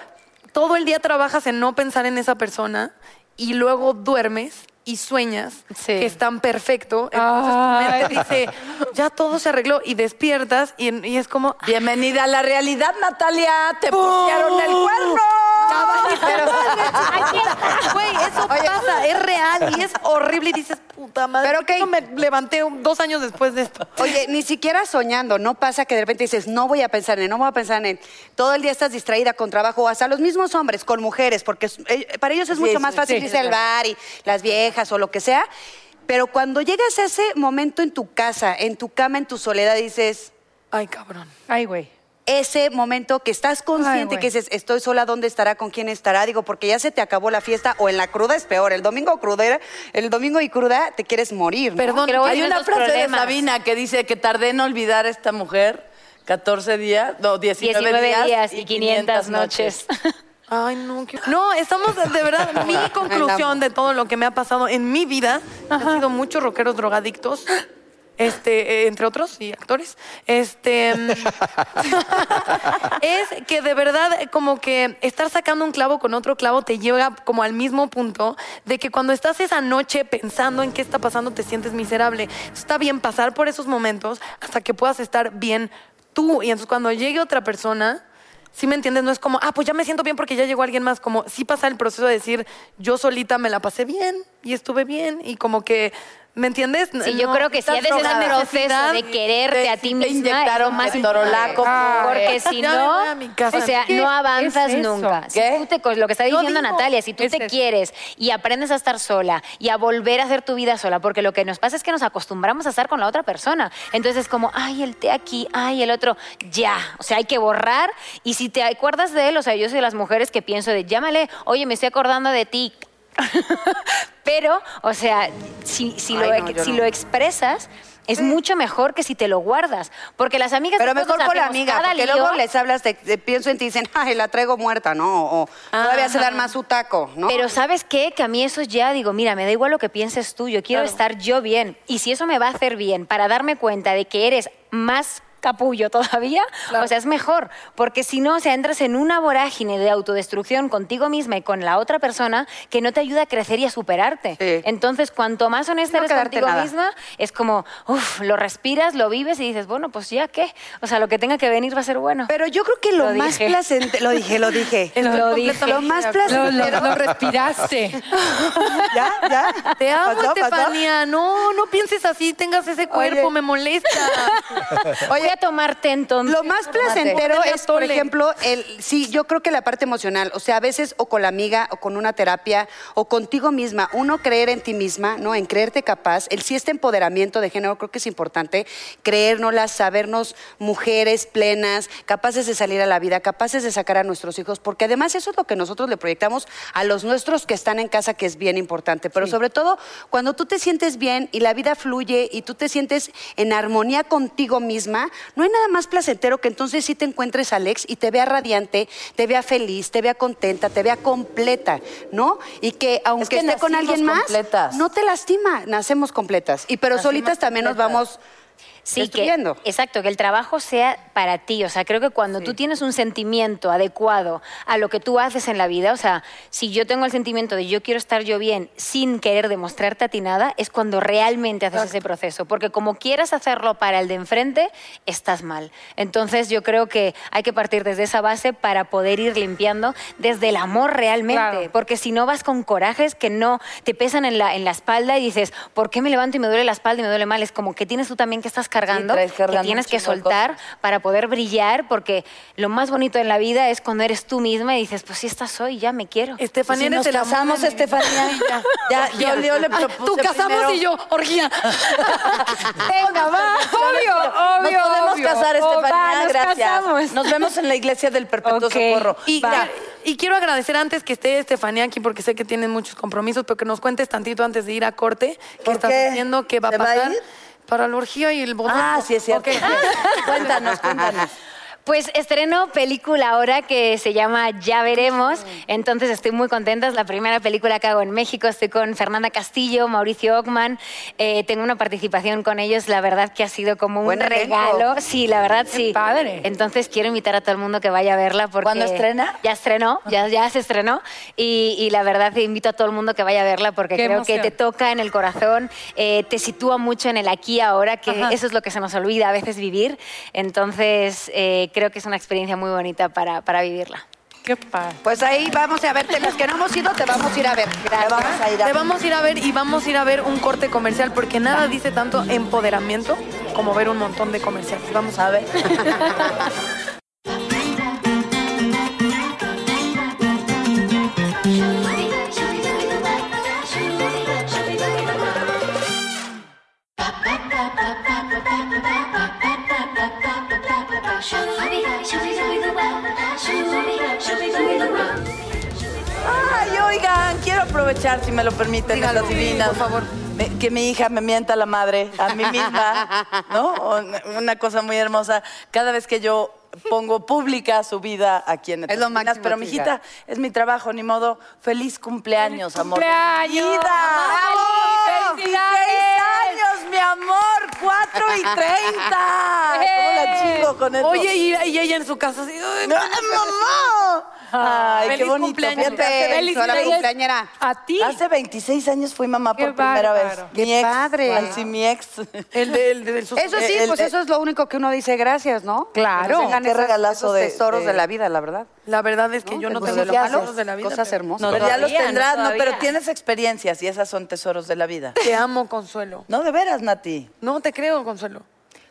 todo el día trabajas en no pensar en esa persona y luego duermes y sueñas Sí. que están perfecto. Entonces tu mente dice, ya todo se arregló y despiertas y, y es como... Bienvenida a la realidad, Natalia. Te pusieron el cuerno. (laughs) (laughs) Güey, eso pasa, es real y es horrible y dices, puta madre, Pero ¿por qué ok. no me levanté dos años después de esto. Oye, ni siquiera soñando, no pasa que de repente dices, no voy a pensar en él, no voy a pensar en él. Todo el día estás distraída con trabajo, hasta los mismos hombres, con mujeres, porque eh, para ellos es mucho sí, más fácil sí, irse al bar y las viejas o lo que sea. Pero cuando llegas a ese momento en tu casa, en tu cama, en tu soledad, dices, Ay, cabrón. Ay, güey. Ese momento que estás consciente güey. que dices, estoy sola, ¿dónde estará? ¿Con quién estará? Digo, porque ya se te acabó la fiesta o en la cruda es peor. El domingo crudera, el domingo y cruda te quieres morir. ¿no? Perdón, Hay una frase problemas. de Sabina que dice que tardé en olvidar a esta mujer 14 días, no, 19, 19 días y 500 noches. (laughs) Ay, no. qué- No, estamos de de verdad. Mi (laughs) conclusión de todo lo que me ha pasado en mi vida ha sido muchos rockeros drogadictos este, eh, entre otros y actores, este, mm, (laughs) es que de verdad como que estar sacando un clavo con otro clavo te lleva como al mismo punto de que cuando estás esa noche pensando en qué está pasando te sientes miserable. Está bien pasar por esos momentos hasta que puedas estar bien tú. Y entonces cuando llegue otra persona, si me entiendes? No es como, ah, pues ya me siento bien porque ya llegó alguien más. Como sí pasa el proceso de decir, yo solita me la pasé bien y estuve bien. Y como que, ¿me entiendes? Sí, yo creo que si haces ese proceso de quererte a ti misma. inyectaron es más ketorolaco, importante. porque si no, o sea, ¿Qué no avanzas es nunca. Si tú te lo que está diciendo digo. Natalia, si tú Es te eso. quieres y aprendes a estar sola y a volver a hacer tu vida sola, porque lo que nos pasa es que nos acostumbramos a estar con la otra persona. Entonces es como, ay, el té aquí, ay, el otro, ya. O sea, hay que borrar. Y si te acuerdas de él, o sea, yo soy de las mujeres que pienso de, llámale, oye, me estoy acordando de ti. (laughs) Pero, o sea, si, si, lo, Ay, no, yo si no. lo expresas, es mucho mejor que si te lo guardas. Porque las amigas Pero mejor con la amiga, porque lío. luego les hablas, de, de- pienso en ti y dicen, ay, la traigo muerta, ¿no? O, o todavía se dan más su taco, ¿no? Pero ¿sabes qué? Que a mí eso ya digo, mira, me da igual lo que pienses tú, yo quiero estar yo bien. Y si eso me va a hacer bien para darme cuenta de que eres más capullo todavía, o sea, es mejor, porque si no, o sea, entras en una vorágine de autodestrucción contigo misma y con la otra persona que no te ayuda a crecer y a superarte. Sí. Entonces, cuanto más honesta No eres contigo nada. misma, es como, uff, lo respiras, lo vives y dices, bueno, pues ya qué, o sea, lo que tenga que venir va a ser bueno. Pero yo creo que lo, Lo más dije. placentero, lo dije, lo dije. (laughs) Estoy lo dije. Lo más. Lo, placentero. lo- lo respiraste. (laughs) ¿Ya? ¿Ya? Te amo, ¿Pasó? ¿Pasó? Estefanía. No, no pienses así, tengas ese cuerpo, Oye. me molesta. (laughs) Voy a tomarte entonces. Lo más placentero es, por ejemplo, el sí, yo creo que la parte emocional, o sea, a veces o con la amiga o con una terapia o contigo misma, uno creer en ti misma, ¿no? En creerte capaz, el sí este empoderamiento de género creo que es importante, creérnoslas, sabernos mujeres plenas, capaces de salir a la vida, capaces de sacar a nuestros hijos, porque además eso es lo que nosotros le proyectamos a los nuestros que están en casa, que es bien importante, pero sobre todo cuando tú te sientes bien y la vida fluye y tú te sientes en armonía contigo misma, no hay nada más placentero que entonces sí te encuentres Alex y te vea radiante, te vea feliz, te vea contenta, te vea completa, ¿no? Y que aunque que esté con alguien más, completas. no te lastima, nacemos completas. Y pero solitas también nos vamos Sí, que, exacto, que el trabajo sea para ti. O sea, creo que cuando tú tienes un sentimiento adecuado a lo que tú haces en la vida, o sea, si yo tengo el sentimiento de yo quiero estar yo bien sin querer demostrarte a ti nada, es cuando realmente haces ese proceso. Porque como quieras hacerlo para el de enfrente, estás mal. Entonces yo creo que hay que partir desde esa base para poder ir limpiando desde el amor realmente. Claro. Porque si no vas con corajes que no te pesan en la, en la espalda y dices, ¿por qué me levanto y me duele la espalda y me duele mal? Es como que tienes tú también que estás cargando, cargando que tienes que soltar para poder brillar, porque lo más bonito en la vida es cuando eres tú misma y dices, pues sí, esta soy, ya me quiero. Estefanía, Si nos casamos. Estefanía. (laughs) Ya, yo, yo le propuse Tú casamos primero- y yo, orgía. (laughs) Venga, va, obvio, obvio. Nos podemos obvio. casar, Oh, Estefanía. va, nos gracias. casamos. Nos vemos en la iglesia del Perpetuo Ok. Socorro. Y, quiero agradecer antes que esté Estefanía aquí porque sé que tienen muchos compromisos, pero que nos cuentes tantito antes de ir a corte qué ¿Por estás haciendo, qué va a ¿Se va a pasar ir? Para la orgía y el bodorrio. Ah, sí, es cierto. Ok. (laughs) Cuéntanos, cuéntanos. Pues estreno película ahora que se llama Ya Veremos. Entonces estoy muy contenta. Es la primera película que hago en México. Estoy con Fernanda Castillo, Mauricio Ockman. Eh, tengo una participación con ellos. La verdad que ha sido como un Buen elenco. regalo. Sí, la verdad sí. padre. Entonces quiero invitar a todo el mundo que vaya a verla. Porque ¿Cuándo estrena? Ya estrenó, ya, ya se estrenó. Y, y la verdad invito a todo el mundo que vaya a verla porque Qué creo emoción. que te toca en el corazón, eh, te sitúa mucho en el aquí ahora, que Ajá. eso es lo que se nos olvida a veces vivir. Entonces, eh, creo que es una experiencia muy bonita para, para vivirla. Qué padre. Pues ahí vamos a verte. Las que no hemos ido, te vamos a ir a ver. Te vamos a ir a Te vamos a ir a ver y vamos a ir a ver un corte comercial porque nada dice tanto empoderamiento como ver un montón de comerciales. Vamos a ver. (laughs) Ay, oigan, quiero aprovechar, si me lo permiten, Dígalo, estas divinas, por favor. me- que mi hija me mienta la madre a mí misma, ¿no? Una- Una cosa muy hermosa. Cada vez que yo pongo pública su vida aquí en Es lo máximo, Pero, tu mijita, es mi trabajo, ni modo. Feliz cumpleaños, amor. cumpleaños, ¡Vida! Amali, felicidades! ¡16 años, mi amor! ¡Cuatro! 4 y 30. ¿Cómo la (laughs) chingo con eso? Oye, y, y ella en su casa así. ¡Ay, ¡No, mamá! Ay, qué Feliz bonito. cumpleaños. Fíjate, Feliz a la 26 cumpleañera. A ti. Hace 26 años fui mamá Qué por primera vez. bárbaro. Mi Qué ex, padre. Nancy, mi ex. El de, el de- Eso sí, El- pues el- eso es lo único que uno dice gracias, ¿no? Claro. Que Qué regalazo esos de- tesoros de- de la vida, la verdad. La verdad es que yo no Pues tengo los lo tesoros de la vida. Cosas pero hermosas. pero ya los tendrás, no, no, pero tienes experiencias y esas son tesoros de la vida. Te amo, Consuelo. No, de veras, Nati. No te creo, Consuelo.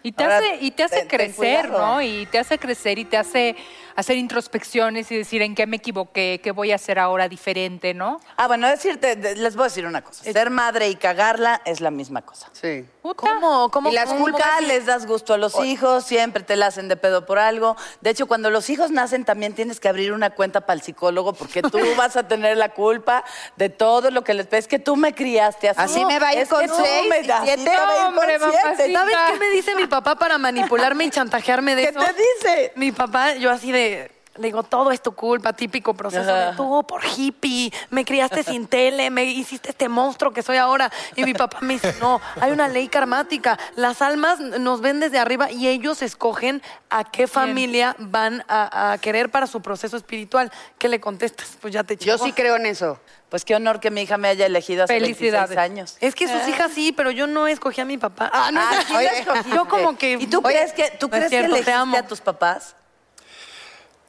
Y te Ahora, hace, y te hace crecer. ¿no? Y te hace crecer y te hace hacer introspecciones y decir en qué me equivoqué, qué voy a hacer ahora diferente, ¿no? Ah, bueno, decirte, de- les voy a decir una cosa. Ser madre y cagarla es la misma cosa. Sí. Puta. ¿Cómo? ¿Cómo? Y las cómo- culpas les das gusto a los hijos, siempre te la hacen de pedo por algo. De hecho, cuando los hijos nacen también tienes que abrir una cuenta para el psicólogo porque tú (laughs) vas a tener la culpa de todo lo que les. Es que tú me criaste así. Así me va a ir Es que con tú seis me- y así siete. te va a ir con Hombre, siete. mamacita. ¿Sabes qué me dice mi papá para manipularme y chantajearme de ¿Qué eso? te dice? Mi papá, yo así de. Le digo, todo es tu culpa, típico proceso Ajá. de tú por hippie, me criaste sin tele, me hiciste este monstruo que soy ahora. Y mi papá me dice, no, hay una ley karmática. Las almas nos ven desde arriba y ellos escogen a qué familia van a, a querer para su proceso espiritual. ¿Qué le contestas? Pues ya te Yo chingó. sí creo en eso. Pues qué honor que mi hija me haya elegido hace Felicidades. 26 años. Es que sus hijas sí, pero yo no escogí a mi papá. Ah, no, Ah, sí oye, la escogí. yo como que... ¿Y tú Oye, crees que, tú no es crees que cierto, te elegiste amo. a tus papás?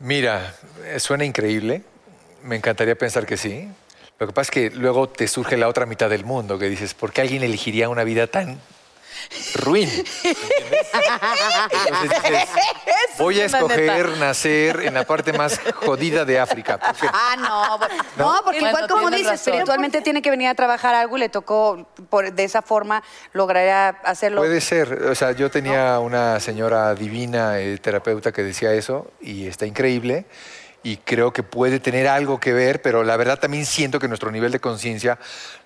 Mira, suena increíble. Me encantaría pensar que sí. Lo que pasa es que luego te surge la otra mitad del mundo que dices, ¿por qué alguien elegiría una vida tan ruin? ¿Entiendes? Entonces (laughs) dices, voy a escoger nacer en la parte más jodida de África. porque Ah, no. No, porque igual como dices, razón. espiritualmente tiene que venir a trabajar algo y le tocó por, de esa forma lograría hacerlo. Puede ser. O sea, yo tenía una señora divina, eh, terapeuta, que decía eso y está increíble. Y creo que puede tener algo que ver, pero la verdad también siento que nuestro nivel de conciencia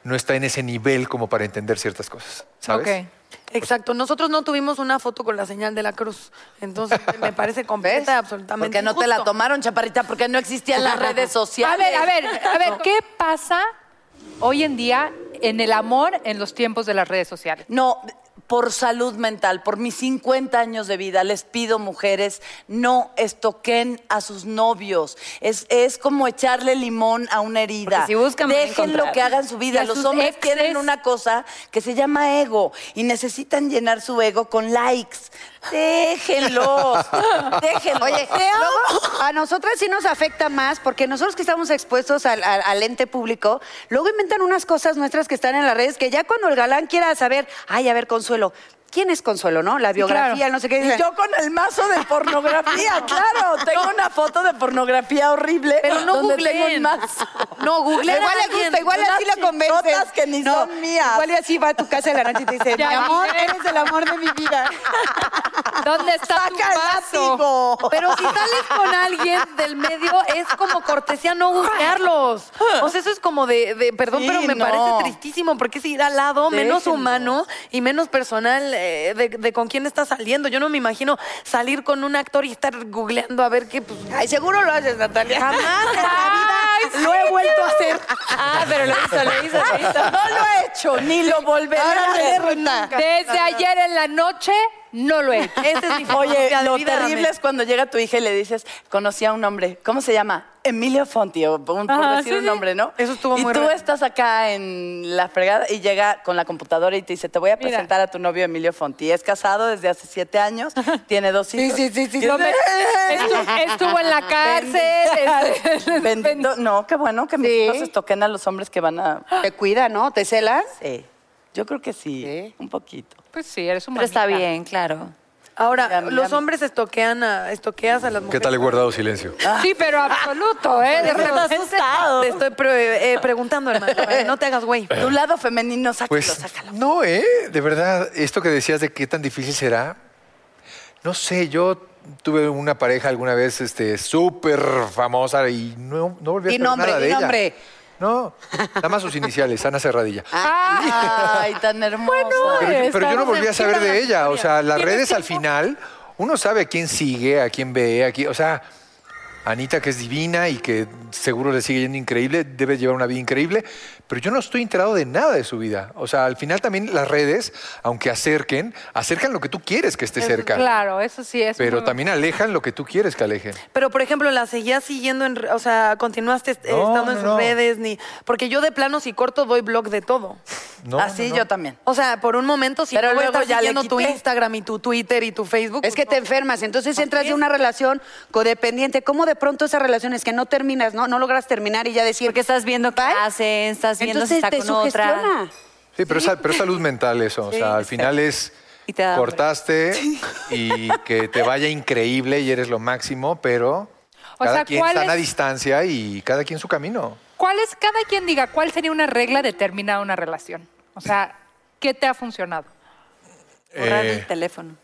no está en ese nivel como para entender ciertas cosas. ¿Sabes? Ok. Exacto, nosotros no tuvimos una foto con la señal de la cruz, entonces me parece (laughs) completa y absolutamente Porque no te la tomaron, chaparrita, porque no existían las redes A sociales. ver, a ver, a ver, ¿qué pasa hoy en día en el amor en los tiempos de las redes sociales? No, por salud mental, por mis 50 años de vida, les pido, mujeres, no estoquen a sus novios. Es, es como echarle limón a una herida. Si buscan, Dejen lo que hagan su vida. Los hombres exes. tienen una cosa que se llama ego y necesitan llenar su ego con likes. Déjenlos. (laughs) Déjenlos. Oye, luego, a nosotras sí nos afecta más porque nosotros que estamos expuestos al, al- al ente público, luego inventan unas cosas nuestras que están en las redes que ya cuando el galán quiera saber, ay, a ver, Consuelo, ¿quién es Consuelo, no? La biografía, claro. no sé qué. Y yo con el mazo de pornografía, (laughs) claro. Tengo una foto de pornografía horrible. Pero no donde tengo googleen. un mazo. No, googleen Igual le gusta, igual así la chichotas que ni son mías. Igual y así va a tu casa en la noche y te dice, (laughs) mi amor, eres el amor de mi vida. (laughs) ¿Dónde está tu Saca el vaso? látigo. Pero si sales con alguien del medio, es como cortesía no googlearlos. O sea, eso es como de, de- perdón, Sí, pero me no. parece tristísimo, porque es ir al lado menos humano y menos personal eh, de, de con quién estás saliendo. Yo no me imagino salir con un actor y estar googleando a ver qué, pues, Ay, seguro lo haces, Natalia. jamás en la vida lo he vuelto a hacer. Ah, pero lo hizo, lo hizo, lo hizo. No lo he hecho, ni lo volveré a Ahora hacer. resulta. Desde ayer en la noche no lo he hecho. Esa es mi Oye, lo vida, terrible es cuando llega tu hija y le dices, conocí a un hombre, ¿cómo se llama? Emilio Fonti, o por, por decir sí, un sí. nombre, ¿no? Eso estuvo y muy tú raro. estás acá en la fregada y llega con la computadora y te dice, te voy a Mira. presentar a tu novio Emilio Fonti. Es casado desde hace siete años, tiene dos hijos. sí, sí, sí. Y No me- estuvo, estuvo en la cárcel. (laughs) Bendito, no, qué bueno que mis Sí. hijos estoquen a los hombres que van a... Te cuida, ¿no? ¿Te celas? Sí, yo creo que sí, Sí. un poquito. Pues sí, eres un Pero está bien, claro. Ahora, Ya, los hombres estoquean a, estoqueas a las mujeres. ¿Qué tal he guardado silencio? Sí, pero absoluto, ¿eh? De repente- Te estoy pre- eh, preguntando, hermano. eh, No te hagas güey. Tu lado femenino, sácalo, Pues sácalo. no, ¿eh? De verdad, esto que decías de qué tan difícil será, no sé, yo tuve una pareja alguna vez este, súper famosa y no, no volví a Di saber nombre, nada di de ella. nombre. No, nada más sus iniciales, Ana Cerradilla. (laughs) Ay, tan hermosa. pero, yo- pero yo no volví a saber de ella. O sea, las ¿Tienes redes al final, uno sabe a quién sigue, a quién ve, a quién, o sea, Anita, que es divina y que seguro le sigue yendo increíble, debe llevar una vida increíble, pero yo no estoy enterado de nada de su vida. O sea, al final también las redes, aunque acerquen, acercan lo que tú quieres que esté cerca. Claro, eso sí es. Pero muy- también alejan lo que tú quieres que alejen. Pero, por ejemplo, ¿la seguías siguiendo, en, o sea, continuaste No, estando no, en sus no. redes? ni Porque yo de plano, si corto, doy blog de todo. No, Así no, no. yo también. O sea, por un momento, si Pero no voy a luego estar ya siguiendo tu. Instagram y tu Twitter y tu Facebook. Es que te enfermas, entonces entras es. una relación codependiente. ¿Cómo de pronto esa relación es que no terminas, no, no logras terminar y ya decir... Porque estás viendo qué hacen, estás viendo si Entonces está te con otra. Sí, pero, Es, pero es salud mental eso. O sea, al final es Y te da hambre. cortaste (laughs) y que te vaya increíble y eres lo máximo, pero O cada sea, quien ¿cuál está a es- distancia y cada quien su camino. ¿Cuál es, cada quien diga, cuál sería una regla de terminar una relación? O sea, ¿qué te ha funcionado? Borrar Eh, el teléfono, ¿no?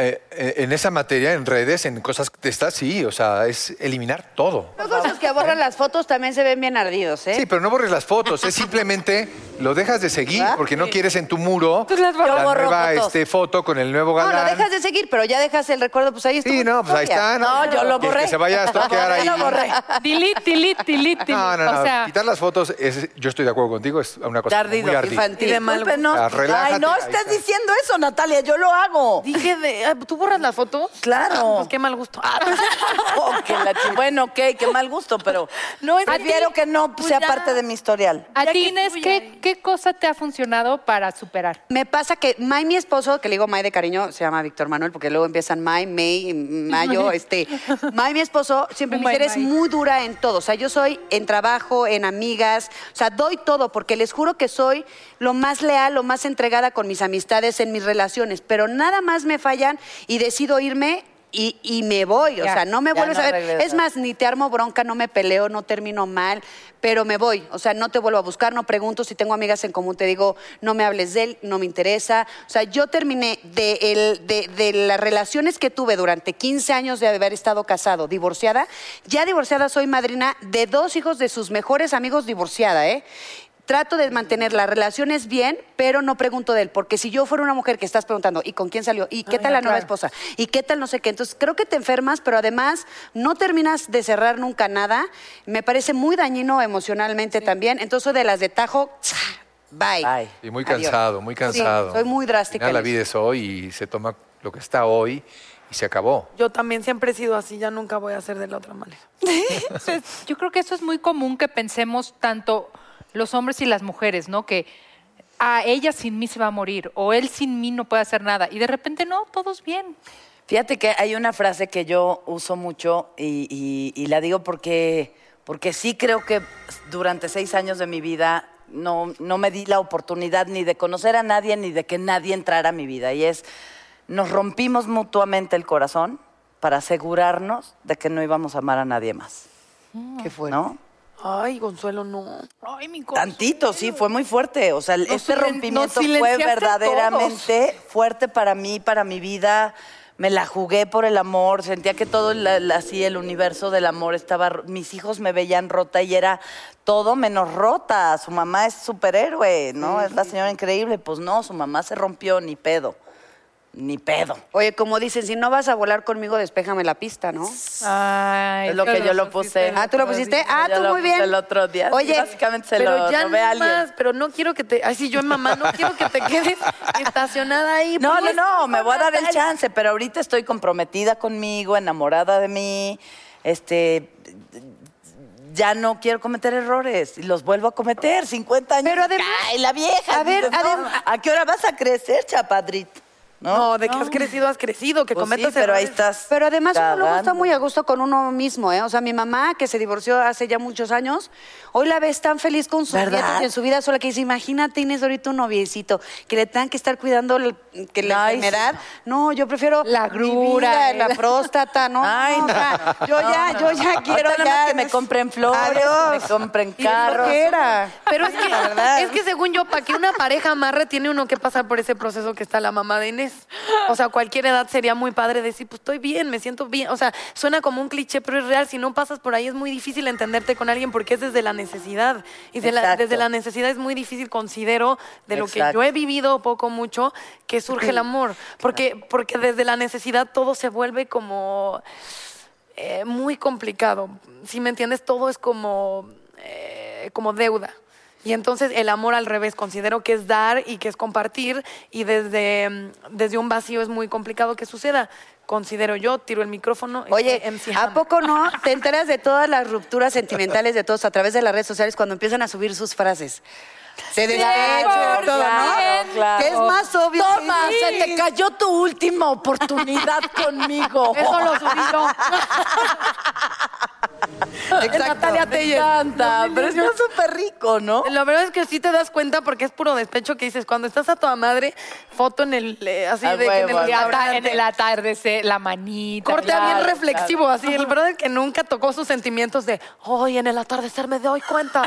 Eh, eh, en esa materia, en redes, en cosas de estas, sí, o sea, es eliminar todo. Los cosas que borran las fotos también se ven bien ardidos, ¿eh? Sí, pero no borres las fotos, es simplemente lo dejas de seguir ¿Ah? porque no quieres en tu muro Pues la Yo borro nueva fotos. este, foto con el nuevo No, galán. lo dejas de seguir, pero ya dejas el recuerdo, pues ahí estuvo Sí, no, pues ahí está. No, yo lo borré. Que se vaya a estoquear (laughs) ahí. Lo borré. Delete, delete, delete. No, no, no. O sea, Quitar las fotos, es- yo estoy de acuerdo contigo, es una cosa Ardido, muy ardida. infantil. Y de mal. Ah, relájate, Ay, no estés está. diciendo eso, Natalia, yo lo hago. Dije de. ah, ¿Tú borras las fotos? Claro. Pues qué mal gusto. Ah, pues, (laughs) Oh, que la bueno, ok, qué mal gusto, pero No, prefiero que no Pues sea ya. parte de mi historial. a ti, Inés, ¿qué. ¿Qué cosa te ha funcionado para superar? Me pasa que May, mi esposo, que le digo May de cariño, se llama Víctor Manuel, porque luego empiezan May, May, Mayo, este. May, mi esposo, siempre me dice, eres muy dura en todo. O sea, yo soy en trabajo, en amigas, o sea, doy todo, porque les juro que soy lo más leal, lo más entregada con mis amistades, en mis relaciones, pero nada más me fallan y decido irme. Y, y me voy, o sea, no me vuelves no a ver. Es más, ni te armo bronca, no me peleo, no termino mal, pero me voy. O sea, no te vuelvo a buscar, no pregunto si tengo amigas en común, te digo, no me hables de él, no me interesa. O sea, yo terminé de, el- de, de las relaciones que tuve durante 15 años de haber estado casado, divorciada. Ya divorciada soy madrina de dos hijos de sus mejores amigos divorciada, ¿eh? Trato de mantener las relaciones bien, pero no pregunto de él, porque si yo fuera una mujer que estás preguntando, ¿y con quién salió? ¿Y qué tal la nueva claro. esposa? ¿Y qué tal no sé qué? Entonces creo que te enfermas, pero además no terminas de cerrar nunca nada. Me parece muy dañino emocionalmente también. Entonces de las de tajo, bye. Bye. Y muy Adiós. cansado, muy cansado. soy muy drástica la vida es hoy y se toma lo que está hoy y se acabó. Yo también siempre he sido así, ya nunca voy a ser de la otra manera. Entonces, (laughs) yo creo que eso es muy común que pensemos tanto los hombres y las mujeres, ¿no? Que a ella sin mí se va a morir o él sin mí no puede hacer nada. Y de repente no, todos bien. Fíjate que hay una frase que yo uso mucho y, y- y la digo porque, porque sí creo que durante seis años de mi vida no, no me di la oportunidad ni de conocer a nadie ni de que nadie entrara a mi vida. Y es, nos rompimos mutuamente el corazón para asegurarnos de que no íbamos a amar a nadie más. ¿Qué fue? ¿No? Ay, Consuelo, no. Ay, mi Tantito, sí, fue muy fuerte. O sea, este silen- rompimiento nos fue silenciaste a verdaderamente fuerte para mí, para mi vida. Me la jugué por el amor, sentía que todo la- la- así el universo del amor estaba. ro- Mis hijos me veían rota y era todo menos rota. Su mamá es superhéroe, ¿no? Es la señora increíble. Pues no, su mamá se rompió, ni pedo. Ni pedo. Oye, como dicen, si no vas a volar conmigo, despéjame la pista, ¿no? Ay, Es lo que yo lo puse. Ah, ¿tú lo pusiste? Ah, tú muy bien. el otro día. Oye, básicamente se pero lo ya robé a no alguien. más, pero no quiero que te, ay sí, yo en mamá, no quiero que te quedes (laughs) estacionada ahí. No, Pues, no, no, me voy a dar el chance, pero ahorita estoy comprometida conmigo, enamorada de mí, este, ya no quiero cometer errores y los vuelvo a cometer, 50 años. Pero además- Ay, la vieja. A ver, no, ¿a qué hora vas a crecer, chapadrito? No, de que has crecido, has crecido, que Pues sí, cometas pero ahí errores. estás. Pero además uno luego está cagando. muy a gusto con uno mismo, ¿eh? O sea, mi mamá, que se divorció hace ya muchos años, hoy la ves tan feliz con sus ¿Verdad? nietos y en su vida sola que dice, imagínate, Inés, ahorita un noviecito, que le tengan que estar cuidando el- que la Ay, enfermedad. No, yo prefiero La mi grura, vida, el- la próstata, ¿no? (laughs) Ay, no, o sea, yo ya, yo ya quiero Ahorita nada ya. que me compren flores, Adiós. que me compren Y carros. Pero es que, La verdad. es que según yo, para que una pareja amarre, tiene uno que pasar por ese proceso que está la mamá de Inés. O sea, cualquier edad sería muy padre decir, pues estoy bien, me siento bien. O sea, suena como un cliché, pero es real. Si no pasas por ahí es muy difícil entenderte con alguien porque es desde la necesidad. Y de la- Exacto. desde la necesidad es muy difícil, considero, de lo que yo he vivido poco mucho, que surge el amor. Porque, porque desde la necesidad todo se vuelve como eh, muy complicado. Si me entiendes, todo es como, eh, como deuda. Y entonces el amor al revés, considero que es dar y que es compartir y desde, mm, desde un vacío es muy complicado que suceda. Considero yo, tiro el micrófono. y Oye, MC ¿a poco no (laughs) te enteras de todas las rupturas sentimentales de todos a través de las redes sociales cuando empiezan a subir sus frases? Se despecho todo, ¿no? claro. Que es más obvio. Toma, sí. se te cayó tu última oportunidad conmigo. Eso lo subí yo. (laughs) Exacto. Natalia Me Telles. encanta, (laughs) No, pero está súper rico, ¿no? La verdad es que sí te das cuenta porque es puro despecho que dices, cuando estás a toda madre, foto en el, eh, así de que en el en el atardecer, la manita. Corte claro, bien claro. reflexivo, así. El brother que nunca tocó sus sentimientos de, hoy en el atardecer me doy cuenta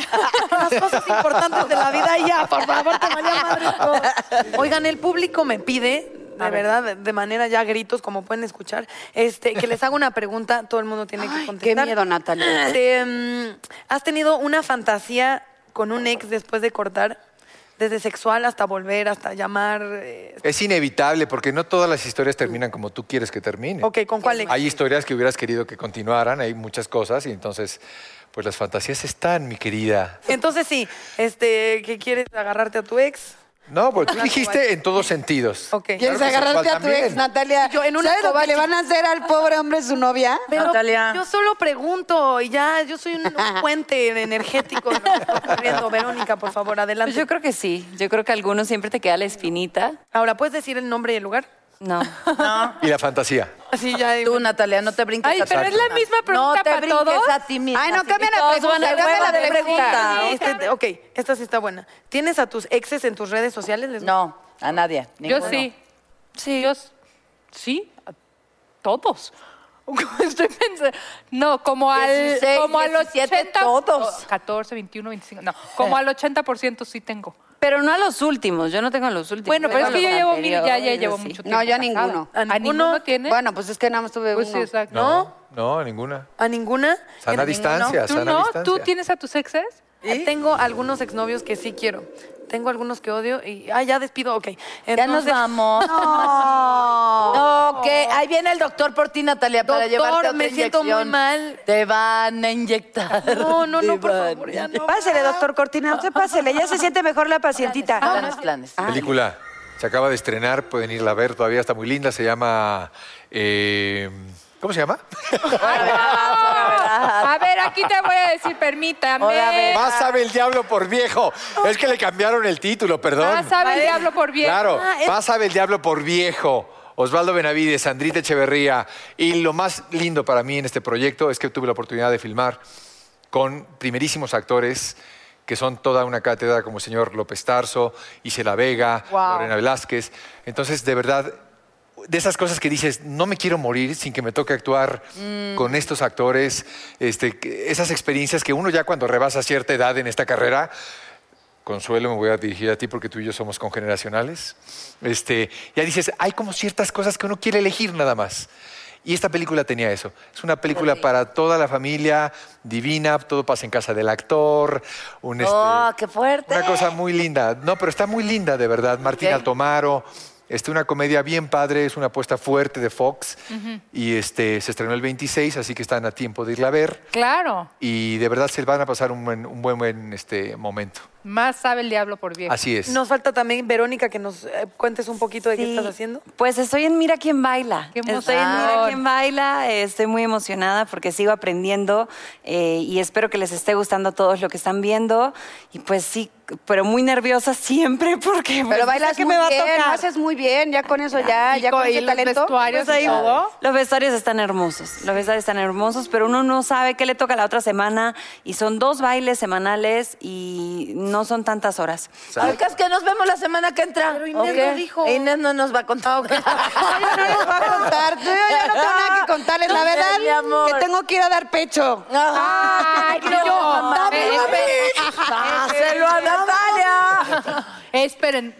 las cosas importantes de la vida ya, por favor, te madre todo". (laughs) Oigan, el público me pide, de verdad, de- manera ya gritos, como pueden escuchar, este, que les haga una pregunta, todo el mundo tiene que Qué contestar. miedo, Natalia. Este, ¿Has tenido una fantasía con un ex después de cortar? Desde sexual hasta volver, hasta llamar. eh, Es inevitable porque no todas las historias terminan como tú quieres que terminen. ok, ¿con cuál ex? Hay historias que hubieras querido que continuaran, hay muchas cosas y entonces, pues las fantasías están, mi querida. Entonces sí, este, que quieres agarrarte a tu ex. No, porque tú dijiste en todos sentidos. Ok. ¿Quieres Claro agarrarte a tu también. ex, Natalia? Yo en una ¿Sabes lo que le van a hacer al pobre hombre su novia? Pero Natalia. yo solo pregunto y ya, yo soy un, un (laughs) puente energético (laughs) ocurriendo. Verónica, por favor, adelante. Pues yo creo que sí. Yo creo que a algunos siempre te queda la espinita. Ahora, ¿puedes decir el nombre y el lugar? No. Y la fantasía. Así ya. Tú, Natalia, no te brinques Ay, a pero es la misma. pregunta No te para brinques todos. a ti misma. Ay, no, así cambia que la pregunta, van a la de pregunta. Este, ok, esta sí está buena. ¿Tienes a tus exes en tus redes sociales? ¿Les- No, a nadie. Yo ninguno. sí. Sí. Yo, sí, a todos. (laughs) Estoy pensando. No, como al, 16, como al 17, 80. todos. o 14, 21, 25. No, como al 80% sí tengo. Pero no a los últimos. Yo no tengo a los últimos. Bueno, pero es que a yo llevo mil, ya, ya llevo sí. mucho tiempo. No, yo a ninguno. ¿A ¿A ninguno? ninguno tiene? Bueno, pues es que nada más tuve pues uno. sí, exacto. No, no, ninguna. ¿A ninguna? Sana ¿En distancia, ¿Tú sana no? distancia. ¿Tú tienes a tus exes? Ninguno? Tengo algunos exnovios que sí quiero. Tengo algunos que odio y. Ah, ya despido, ok. Ya nos Entonces, vamos. (laughs) No. No, que ahí viene el doctor por ti, Natalia, para Doctor, llevarte otra me siento muy inyección. mal. Te van a inyectar. No, no, Te no, por van. favor, ya no. Pásele, doctor Cortina, usted pásele. Ya se siente mejor la pacientita. Planes, planes. Película. Se acaba de estrenar, pueden irla a ver, todavía está muy linda. Se llama. eh, ¿Cómo se llama? (laughs) A ver, aquí te voy a decir, permítame. Más sabe el diablo por viejo. Es que le cambiaron el título, perdón. Más sabe el diablo por bien. Claro, Ah, más sabe el diablo por viejo. Osvaldo Benavides, Sandrita Echeverría. Y lo más lindo para mí en este proyecto es que tuve la oportunidad de filmar con primerísimos actores que son toda una cátedra como el señor López Tarso, Isela Vega, Wow. Lorena Velázquez. Entonces, de verdad, de esas cosas que dices, no me quiero morir sin que me toque actuar con estos actores, este, esas experiencias que uno ya cuando rebasa cierta edad en esta carrera, Consuelo, me voy a dirigir a ti porque tú y yo somos congeneracionales. Este, ya dices, hay como ciertas cosas que uno quiere elegir nada más. Y esta película tenía eso. Es una película para toda la familia, divina, todo pasa en casa del actor. Un, este, Oh, qué fuerte. Una cosa muy linda. No, pero está muy linda, de verdad. Martín Ok. Altomaro. Este, una comedia bien padre, es una apuesta fuerte de Fox. Y este, se estrenó el 26, así que están a tiempo de irla a ver. Claro. Y de verdad se van a pasar un buen, un buen, buen, este, momento. Más sabe el diablo por bien. Así es. Nos falta también, Verónica, que nos eh, cuentes un poquito de qué estás haciendo. Pues estoy en Mira quién baila. Qué Estoy en Mira quién baila. eh, Estoy muy emocionada porque sigo aprendiendo eh, y espero que les esté gustando a todos lo que están viendo. Y pues sí, pero muy nerviosa siempre (laughs) porque pues, Pero bailas muy me va a tocar. lo haces muy bien, ya con eso, ya, Y ya co- con y ese los talento. vestuarios pues ahí todo. Los vestuarios están hermosos, los vestuarios están hermosos, pero uno no sabe qué le toca la otra semana y son dos bailes semanales y no son tantas horas. Caso que nos vemos la semana que entra. Pero Inés ¿ok? no dijo. Inés no nos va a contar. (laughs) Ay, no les va a contar. Yo ya no tengo nada que contarles. La No verdad, mi amor. que tengo que ir a dar pecho. Ay, no, mamá, espera, dáselo a Natalia. (laughs) Esperen.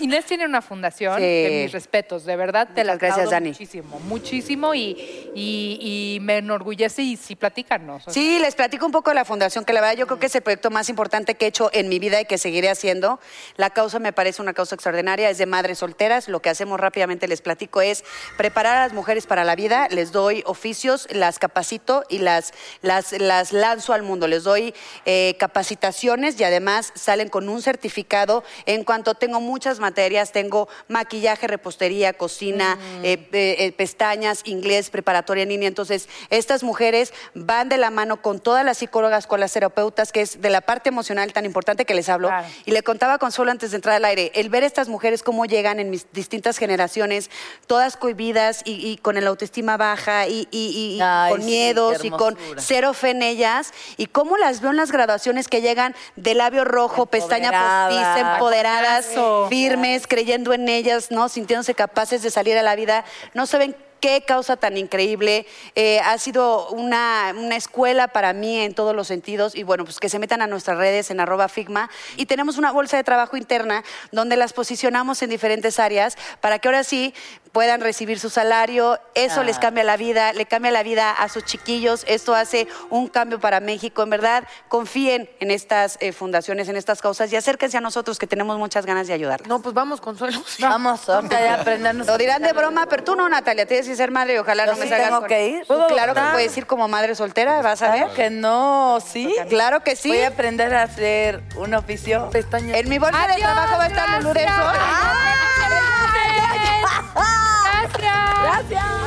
Inés tiene una fundación, de mis respetos, de verdad, te la Muchas gracias, Dani. muchísimo, muchísimo y, y- y me enorgullece y sí, platícanos. Sí, les platico un poco de la fundación, que la verdad yo creo que es el proyecto más importante que he hecho en mi vida y que seguiré haciendo. La causa me parece una causa extraordinaria, es de madres solteras. Lo que hacemos rápidamente, les platico, es preparar a las mujeres para la vida. Les doy oficios, las capacito y las, las, las lanzo al mundo. Les doy eh, capacitaciones y además salen con un certificado en cuanto tengo muchas materias, tengo maquillaje, repostería, cocina, eh, eh, eh, pestañas, inglés, preparatoria en línea. Entonces, estas mujeres van de la mano con todas las psicólogas, con las terapeutas, que es de la parte emocional tan importante que les hablo. Claro. Y le contaba a Consuelo antes de entrar al aire, el ver estas mujeres cómo llegan en mis distintas generaciones, todas cohibidas y, y con el autoestima baja y, y- y Ay, con sí, miedos y con cero fe en ellas y cómo las veo en las graduaciones que llegan de labio rojo, pestaña postiza, empoderadas, Taconazo. Firmes, creyendo en ellas, ¿no? Sintiéndose capaces de salir a la vida. No saben qué causa tan increíble. Eh, ha sido una, una escuela para mí en todos los sentidos. Y bueno, pues que se metan a nuestras redes en arroba Figma. Y tenemos una bolsa de trabajo interna donde las posicionamos en diferentes áreas para que ahora sí puedan recibir su salario. Eso les cambia la vida, le cambia la vida a sus chiquillos. Esto hace un cambio para México. En verdad, confíen en estas eh, fundaciones, en estas causas y acérquense a nosotros que tenemos muchas ganas de ayudarles. No, pues vamos, Consuelo. (laughs) Vamos, ahorita ya aprendernos. Lo dirán de broma, pero tú no, Natalia, tienes que ser madre y ojalá Yo no me sí salgas tengo con- que ir. Tú ¿Puedo claro que puedes ir como madre soltera, vas a ver. Claro que no, ¿sí? Claro que sí. Voy a aprender a hacer un oficio. Pestañas. En mi bolsa de trabajo va a estar Lulú. Gracias. Gracias.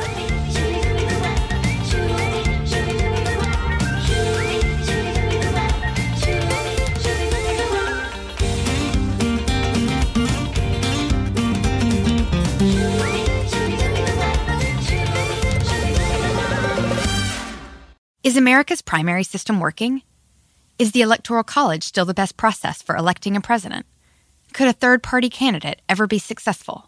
Is America's primary system working? Is the Electoral College still the best process for electing a president? Could a third party candidate ever be successful?